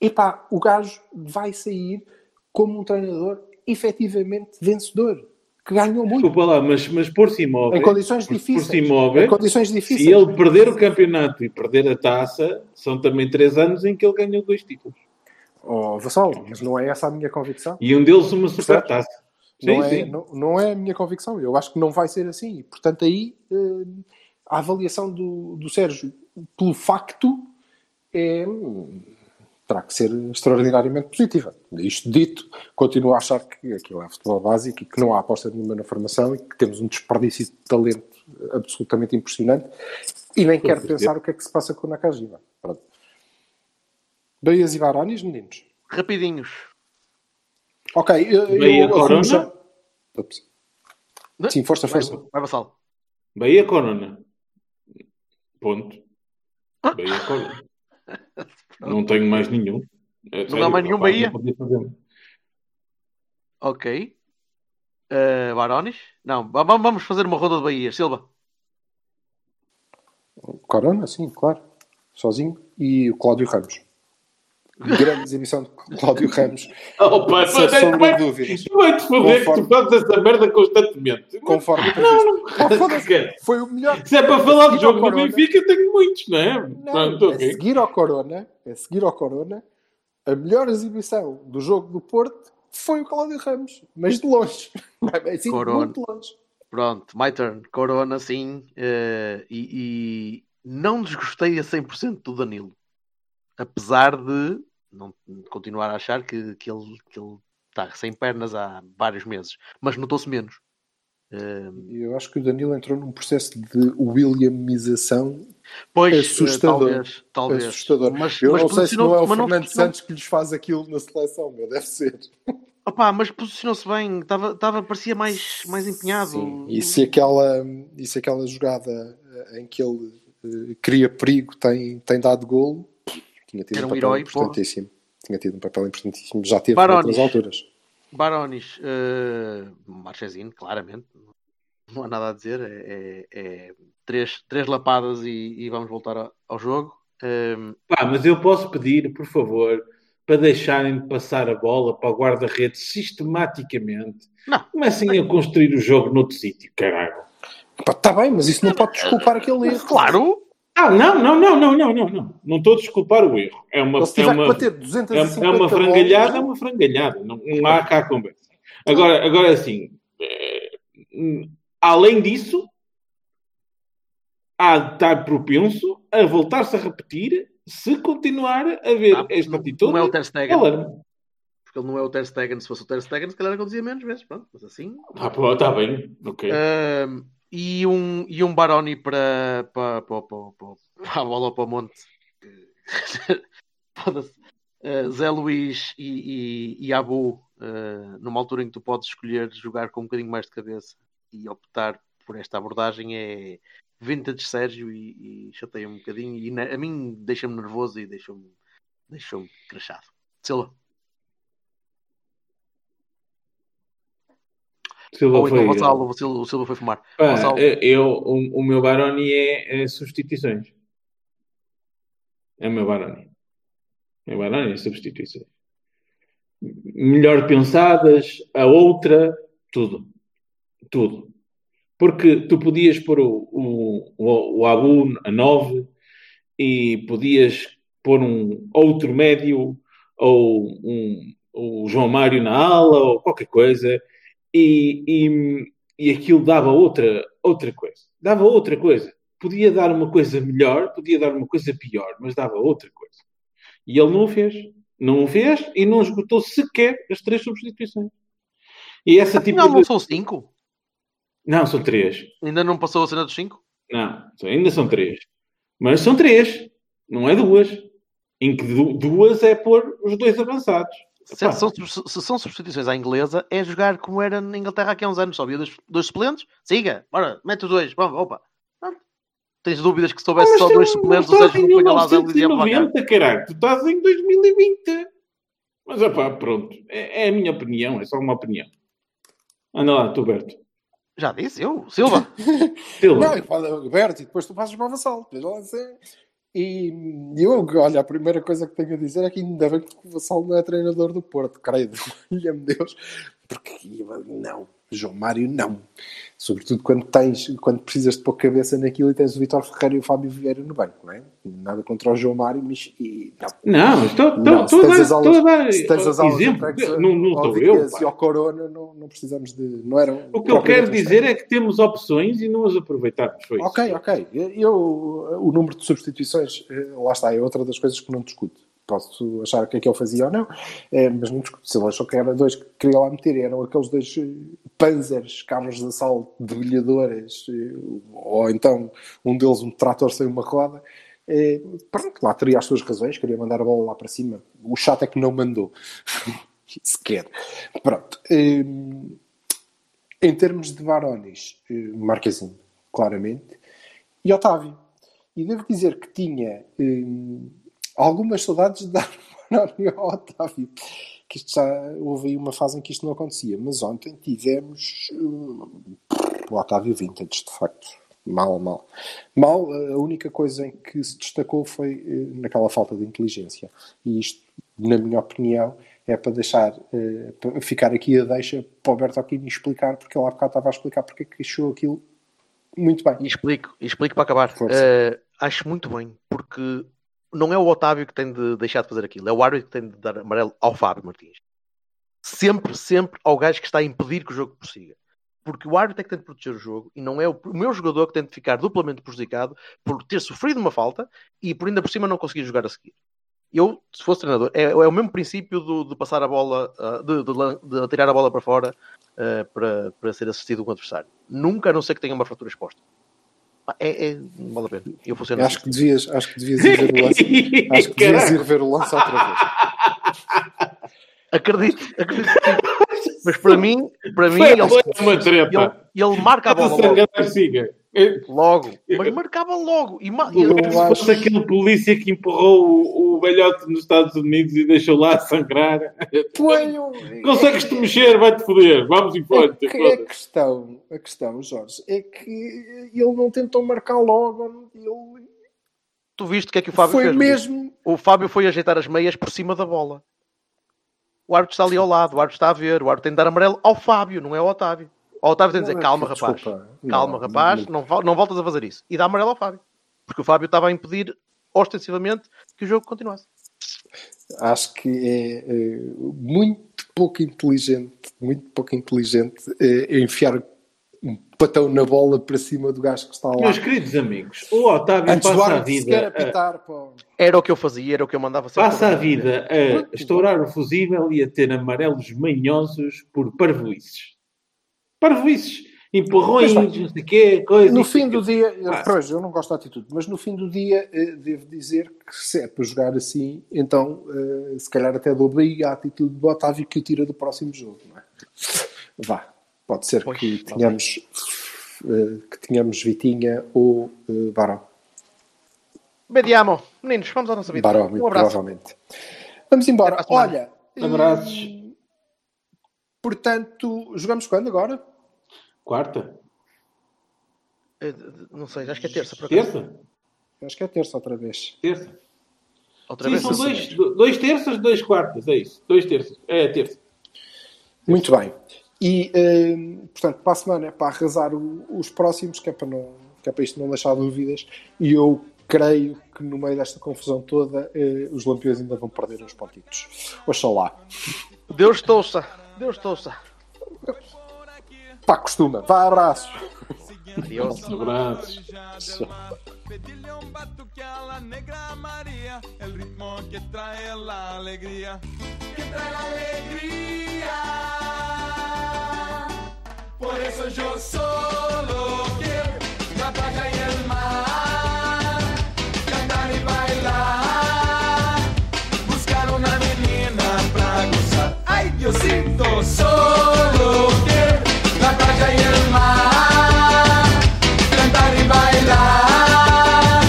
epá, o gajo vai sair como um treinador efetivamente vencedor, que ganhou muito. Desculpa lá, mas, mas por-se imóvel. Em condições por- difíceis. Por-se imóvel. Em condições difíceis. Se ele perder o campeonato e perder a taça, são também três anos em que ele ganhou dois títulos. Oh, Vassal, mas não é essa a minha convicção. E um deles uma super taça. Sim, Não é, sim. não, não é a minha convicção. Eu acho que não vai ser assim. E, portanto, aí eh, a avaliação do, do Sérgio pelo facto é, hum, terá que ser extraordinariamente positiva. Isto dito, continuo a achar que aquilo é futebol básico e que não há aposta nenhuma na formação e que temos um desperdício de talento absolutamente impressionante e nem quero certeza. pensar o que é que se passa com o Nakajima. Pronto. Bahias e Baronis, meninos? Rapidinhos. Ok, eu, Bahia, eu Corona? já-. Sim, força, Vai, força. vai Vassal. Bahia Corona. Ponto. Bahia Corona. <laughs> Não tenho mais nenhum. É, Não sério, há mais nenhum rapaz, Bahia? Ok. Uh, Barones? Não, va- va- vamos fazer uma ronda de Bahia. Silva. Corona, sim, claro. Sozinho. E o Cláudio Ramos. Grande exibição de Cláudio Ramos. Oh, pá, Sem mas é- sombra de vai- dúvidas. Vai-te foder que tu fazes essa merda constantemente. Conforme previsto. Oh, foda-se. Esquece. Foi o melhor. Se é para falar do jogo do. Benfica, tenho muitos, não é? Não, Pronto, a seguir ao Corona, a seguir ao Corona, a melhor exibição do jogo do Porto foi o Cláudio Ramos. Mas de longe. <laughs> Assim, Corona. muito longe. Pronto, my turn. Corona, sim. eh, e, e não desgostei a 100% do Danilo. Apesar de não, continuar a achar que, que ele que ele está sem pernas há vários meses. Mas notou-se menos. Eu acho que o Danilo entrou num processo de Williamização pois, eh, Assustador. talvez, talvez. assustador. Mas, Eu mas não sei se não é o Fernando Santos que lhes faz aquilo na seleção, meu, deve ser. <laughs> Opá, mas posicionou-se bem, estava, estava, parecia mais, mais empenhado. Sim. E se aquela, e se aquela jogada eh, em que ele eh, cria perigo tem, tem dado golo, tinha tido Era um um papel herói, importantíssimo. Tinha tido um papel importantíssimo. Já teve Barones. noutras alturas. Barones, uh, Marchesino, claramente, não há nada a dizer. É, é- é três, três lapadas e, e vamos voltar a- ao jogo. Um, Pá, mas eu posso pedir, por favor, para deixarem de passar a bola para o guarda-redes sistematicamente. Não. Comecem a construir o jogo noutro sítio, caralho. Está tá bem, mas isso não pode desculpar aquele erro. claro, Ah, não, não, não, não, não, não, não. Não estou a desculpar o erro. É uma, é tiver uma, que bater é, 250 é uma frangalhada, é uma frangalhada. Não, não há cá conversa. Agora, agora assim, hum, além disso, há de estar propenso a voltar-se a repetir se continuar a ver Ah, esta não, atitude. não é o Ter Stegen, porque ele não é o Ter Stegen. Se fosse o Ter Stegen, se calhar conduzia menos vezes. Pronto, mas assim. Ah, pô, tá bem, ok. Um, e um, e um Baroni para, para, para, para, para, a bola para o monte. Uh, Zé Luís e, e, e Abu, uh, numa altura em que tu podes escolher jogar com um bocadinho mais de cabeça e optar por esta abordagem, é vintage Sérgio e, e chateia um bocadinho. E na- a mim deixa-me nervoso e deixa-me deixa crachado. Silva. Silva Ou então foi- o Silva, o Silva foi fumar. Pá, eu, o, o meu Baroni é, é substituições. É o meu Baroni. O meu Baroni é substituições. Melhor pensadas, a outra, tudo. Tudo. Porque tu podias pôr o, o, o, o Abu a 9 e podias pôr um outro médio ou um, o João Mário na ala ou qualquer coisa e, e, e aquilo dava outra, outra coisa. Dava outra coisa. Podia dar uma coisa melhor, podia dar uma coisa pior, mas dava outra coisa. E ele não o fez. Não o fez e não esgotou sequer as três substituições. E essa tipo não de... são cinco? Não, são três. Ainda não passou a cena dos cinco? Não, ainda são três. Mas são três, não é duas. Em que du- duas é pôr os dois avançados. Se são, se são substituições à inglesa, é jogar como era na Inglaterra há uns anos. Só havia dois, dois suplentes, siga, bora, mete os dois, vamos, opa. Pronto. Tens dúvidas que se houvesse Mas só dois suplentes, o Sérgio não punha lá Luís e ia para 1990, caralho. Tu estás em 2020. Mas, opá, pronto. É, é a minha opinião, é só uma opinião. Anda lá, tu, Berto. Já disse, eu, Silva. <laughs> Silva. Não, e fala Roberto, e depois tu passas para o Vassal. Veja lá é- E eu, olha, a primeira coisa que tenho a dizer é que ainda bem que o Vassal não é treinador do Porto, credo, <laughs> olha-me Deus, porque não, João Mário não. Sobretudo quando tens, quando precisas de pôr cabeça naquilo e tens o Vitor Ferreira e o Fábio Vieira no banco, não é? Nada contra o João Mário, mas e, não. Não, estou, a dar se tens as aulas exemplo, não, não ao sou eu. E ao Corona, não, não precisamos de. Não eram O que eu quero dizer é que temos opções e não as aproveitamos. Foi isso. Ok, ok. Eu, o número de substituições, eh, lá está, é outra das coisas que não discuto. Posso achar o que é que ele fazia ou não, eh, mas não. Se ele achou que era dois que queria lá meter, eram aqueles dois eh, panzers, carros de assalto, debulhadoras, eh, ou então um deles um trator sem uma roda. Eh, Pronto, lá teria as suas razões, queria mandar a bola lá para cima. O chato é que não mandou. <laughs> Sequer. Pronto. Eh, Em termos de Varones, Marquezinho, claramente, e Otávio. E devo dizer que tinha hum, algumas saudades de dar <laughs> Maroni ao Otávio. Que isto já houve aí uma fase em que isto não acontecia. Mas ontem tivemos hum, o Otávio Vintage, de facto. Mal, mal. Mal, a única coisa em que se destacou foi eh, naquela falta de inteligência. E isto, na minha opinião, é para deixar, eh, para ficar aqui a deixa para o Bertolini explicar, porque ele há bocado estava a explicar porque é que achou aquilo muito bem. E explico, explico para acabar. Eh, acho muito bem, porque não é o Otávio que tem de deixar de fazer aquilo, é o árbitro que tem de dar amarelo ao Fábio Martins. Sempre, sempre ao gajo que está a impedir que o jogo prossiga. Porque o árbitro é que tem de proteger o jogo e não é o, meu jogador que tem de ficar duplamente prejudicado por ter sofrido uma falta e por ainda por cima não conseguir jogar a seguir. Eu, se fosse treinador, é, é o mesmo princípio do- de passar a bola, ah, de, de de a bola para fora ah, para, para ser assistido um adversário. Nunca, a não ser que tenha uma fratura exposta. É, é, vale a pena. Eu funciono Acho assim. que devias, acho que devias ir ver o lance. <laughs> Acho que devias ir ver o lance outra vez. Acredito, acredito. Mas para mim, para mim, Foi, ele, ele, ele marca a bola logo. É. Mas marcava logo. E, ma- Eu Se acho- fosse aquele polícia que empurrou o, o velhote nos Estados Unidos e deixou lá sangrar. Foi <laughs> um- Consegues-te mexer, vai-te foder. Vamos em É frente. que a questão, a questão, Jorge, é que ele não tentou marcar logo. Ele tu viste o que é que o Fábio foi fez? mesmo. O Fábio foi ajeitar as meias por cima da bola. O árbitro está ali ao lado, o árbitro está a ver, o árbitro tem de dar amarelo ao Fábio, não é ao Otávio. O Otávio tem de dizer, é calma, rapaz. desculpa, calma, não, rapaz, não- não, vol- não voltas a fazer isso. E dá amarelo ao Fábio. Porque o Fábio estava a impedir ostensivamente que o jogo continuasse. Acho que é, eh, muito pouco inteligente, muito pouco inteligente eh, enfiar um patão na bola para cima do gajo que está lá. Meus queridos amigos, o Otávio Antes passa a vida. a- apitar, pô. Era o que eu fazia, era o que eu mandava sempre Passa a vida a estourar o fusível e a ter amarelos manhosos por parvoices. Parvoices. Empurrões, não sei o quê, coisa. No fim do dia, pois, eu não gosto da atitude, mas no fim do dia eh, devo dizer que se é para jogar assim, então eh, se calhar até dou bem a atitude do Otávio que o tira do próximo jogo, não é? Vá, pode ser Pois, que tenhamos, eh, que tenhamos Vitinha ou Barão. Vediamo. Meninos, vamos à nossa vida. Barão, muito um abraço. provavelmente. Vamos embora. Olha, Abraços. portanto, jogamos quando agora? Quarta? Eh, Não sei, acho que é terça. Por acaso. Terça? Acho que é terça outra vez. Terça. Outra Sim, vez. são dois, senhor. dois terças, dois quartas, é isso. Dois terças. É terça. Muito bem. E, eh, portanto, para a semana é para arrasar o- os próximos, que é para, não, que é para isto não deixar dúvidas. E eu creio que no meio desta confusão toda, eh, os Lampiões ainda vão perder uns pontitos. Oxalá. Deus te ouça. Deus te ouça. Pá, costuma. Vá, abraços. Adiós. Abraços. Pedirle un batuque a la negra María, el ritmo que trae la alegría, que trae la alegría. Por eso yo solo quiero la playa y el mar, cantar y bailar, buscar una menina pra gozar. Ay Diosito, solo cantar y bailar,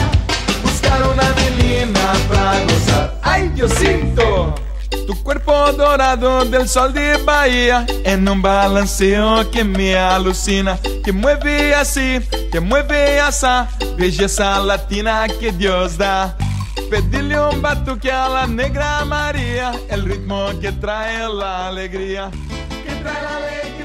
buscar una menina pra gozar. Ay Diosito. Tu cuerpo dorado del sol de Bahía En un balanceo que me alucina Que mueve así, que mueve así Belleza latina que Dios da. Pedirle un batuque a la negra María, el ritmo que trae la alegría, que trae la alegría.